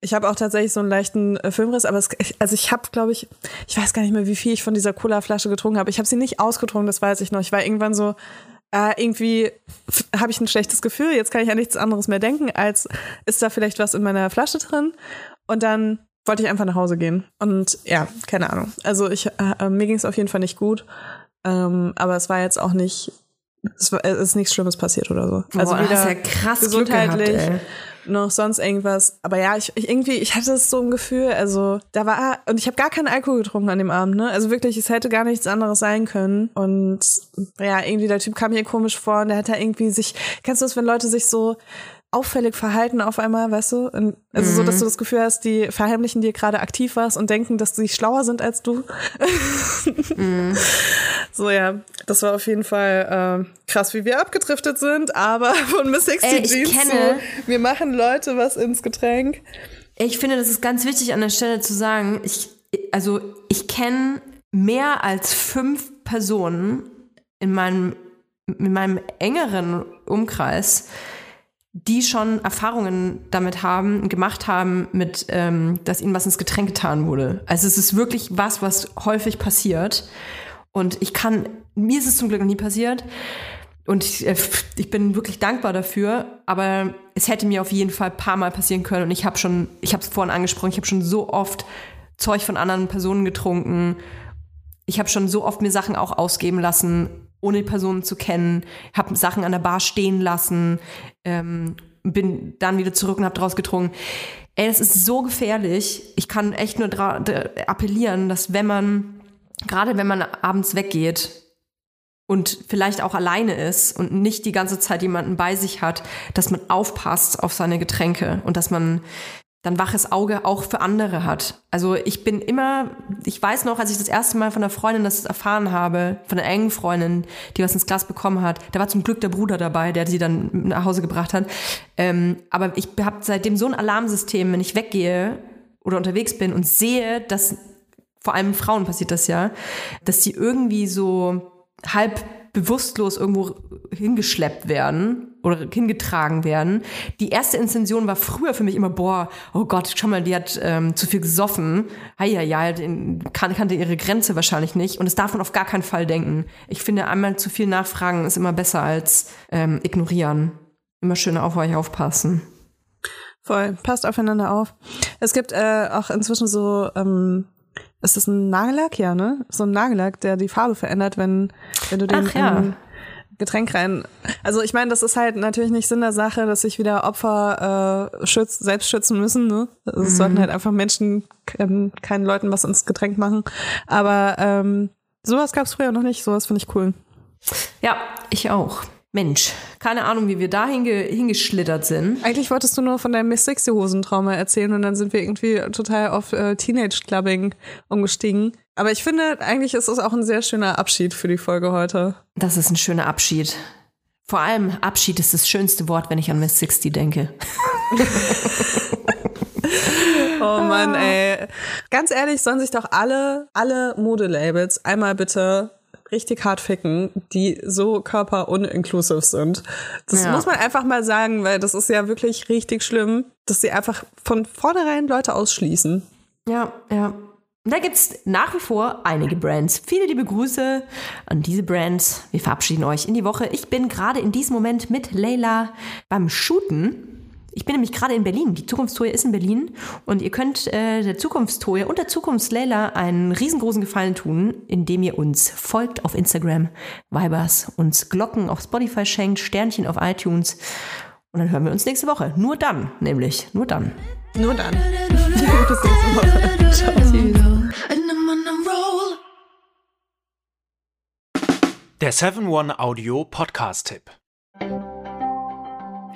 ich habe auch tatsächlich so einen leichten äh, Filmriss, aber es, also ich habe, glaube ich, ich weiß gar nicht mehr, wie viel ich von dieser Cola-Flasche getrunken habe. Ich habe sie nicht ausgetrunken, das weiß ich noch. Ich war irgendwann so, äh, irgendwie habe ich ein schlechtes Gefühl. Jetzt kann ich an nichts anderes mehr denken, als ist da vielleicht was in meiner Flasche drin. Und dann wollte ich einfach nach Hause gehen. Und ja, keine Ahnung. Also ich, äh, mir ging es auf jeden Fall nicht gut. Ähm, aber es war jetzt auch nicht, es, war, es ist nichts Schlimmes passiert oder so. Also Boah, weder ja krass gesundheitlich gehabt. Noch sonst irgendwas. Aber ja, ich, ich irgendwie, ich hatte so ein Gefühl, also da war, und ich habe gar keinen Alkohol getrunken an dem Abend, ne? Also wirklich, es hätte gar nichts anderes sein können. Und ja, irgendwie der Typ kam mir komisch vor und der hat da irgendwie sich, kennst du das, wenn Leute sich so auffällig verhalten auf einmal, weißt du? Und also so, dass du das Gefühl hast, die verheimlichen dir gerade aktiv was und denken, dass sie schlauer sind als du. So ja, das war auf jeden Fall äh, krass, wie wir abgedriftet sind, aber von Miss 60 Ey, ich Jeans kenne- zu, wir machen Leute was ins Getränk. Ich finde, das ist ganz wichtig an der Stelle zu sagen, ich, also ich kenne mehr als fünf Personen in meinem, in meinem engeren Umkreis, die schon Erfahrungen damit haben, gemacht haben, mit, ähm, dass ihnen was ins Getränk getan wurde. Also es ist wirklich was, was häufig passiert. Und ich kann, mir ist es zum Glück noch nie passiert. Und ich, äh, ich bin wirklich dankbar dafür, aber es hätte mir auf jeden Fall ein paar Mal passieren können. Und ich habe schon, ich habe es vorhin angesprochen, ich habe schon so oft Zeug von anderen Personen getrunken. Ich habe schon so oft mir Sachen auch ausgeben lassen, ohne Personen zu kennen. Habe Sachen an der Bar stehen lassen, ähm, bin dann wieder zurück und habe draus getrunken. Ey, das ist so gefährlich. Ich kann echt nur appellieren, dass wenn man, gerade wenn man abends weggeht, und vielleicht auch alleine ist und nicht die ganze Zeit jemanden bei sich hat, dass man aufpasst auf seine Getränke und dass man dann waches Auge auch für andere hat. Also ich bin immer, ich weiß noch, als ich das erste Mal von einer Freundin das erfahren habe, von einer engen Freundin, die was ins Glas bekommen hat, da war zum Glück der Bruder dabei, der sie dann nach Hause gebracht hat. Ähm, aber ich habe seitdem so ein Alarmsystem, wenn ich weggehe oder unterwegs bin und sehe, dass vor allem Frauen passiert das ja, dass die irgendwie so halb bewusstlos irgendwo hingeschleppt werden oder hingetragen werden. Die erste Intention war früher für mich immer, boah, oh Gott, schau mal, die hat ähm, zu viel gesoffen. Ja, ja, kan kannte ihre Grenze wahrscheinlich nicht. Und es darf man auf gar keinen Fall denken. Ich finde, einmal zu viel nachfragen ist immer besser als ähm, ignorieren. Immer schön auf euch aufpassen. Voll, passt aufeinander auf. Es gibt äh, auch inzwischen so, ähm, ist das ein Nagellack? Ja, ne? So ein Nagellack, der die Farbe verändert, wenn, wenn du den Ach, ja. in Getränk rein. Also ich meine, das ist halt natürlich nicht Sinn der Sache, dass sich wieder Opfer äh, schütz, selbst schützen müssen. Ne? Also Es sollten halt einfach Menschen ähm, keinen Leuten was ins Getränk machen. Aber ähm, sowas gab es früher noch nicht. Sowas finde ich cool. Ja, ich auch. Mensch, keine Ahnung, wie wir da hinge hingeschlittert sind. Eigentlich wolltest du nur von deinem Miss Sixty Hosentrauma erzählen und dann sind wir irgendwie total auf äh, Teenage Clubbing umgestiegen. Aber ich finde, eigentlich ist es auch ein sehr schöner Abschied für die Folge heute. Das ist ein schöner Abschied. Vor allem Abschied ist das schönste Wort, wenn ich an Miss 60 denke. Oh Mann, ey. Ganz ehrlich, sollen sich doch alle, alle Modelabels einmal bitte richtig hart ficken, die so körperunclusive sind. Das Ja. muss man einfach mal sagen, weil das ist ja wirklich richtig schlimm, dass sie einfach von vornherein Leute ausschließen. Ja, ja. Und da gibt's nach wie vor einige Brands. Viele liebe Grüße an diese Brands. Wir verabschieden euch in die Woche. Ich bin gerade in diesem Moment mit Leila beim Shooten. Ich bin nämlich gerade in Berlin. Die Zukunftstour ist in Berlin. Und ihr könnt äh, der Zukunftstour und der Zukunftsleila einen riesengroßen Gefallen tun, indem ihr uns folgt auf Instagram, Vibers, uns Glocken auf Spotify schenkt, Sternchen auf iTunes. Und dann hören wir uns nächste Woche. Nur dann, nämlich. Nur dann. Nur dann. Bis nächste Woche. Ciao. Roll. Der 7-One-Audio Podcast-Tipp.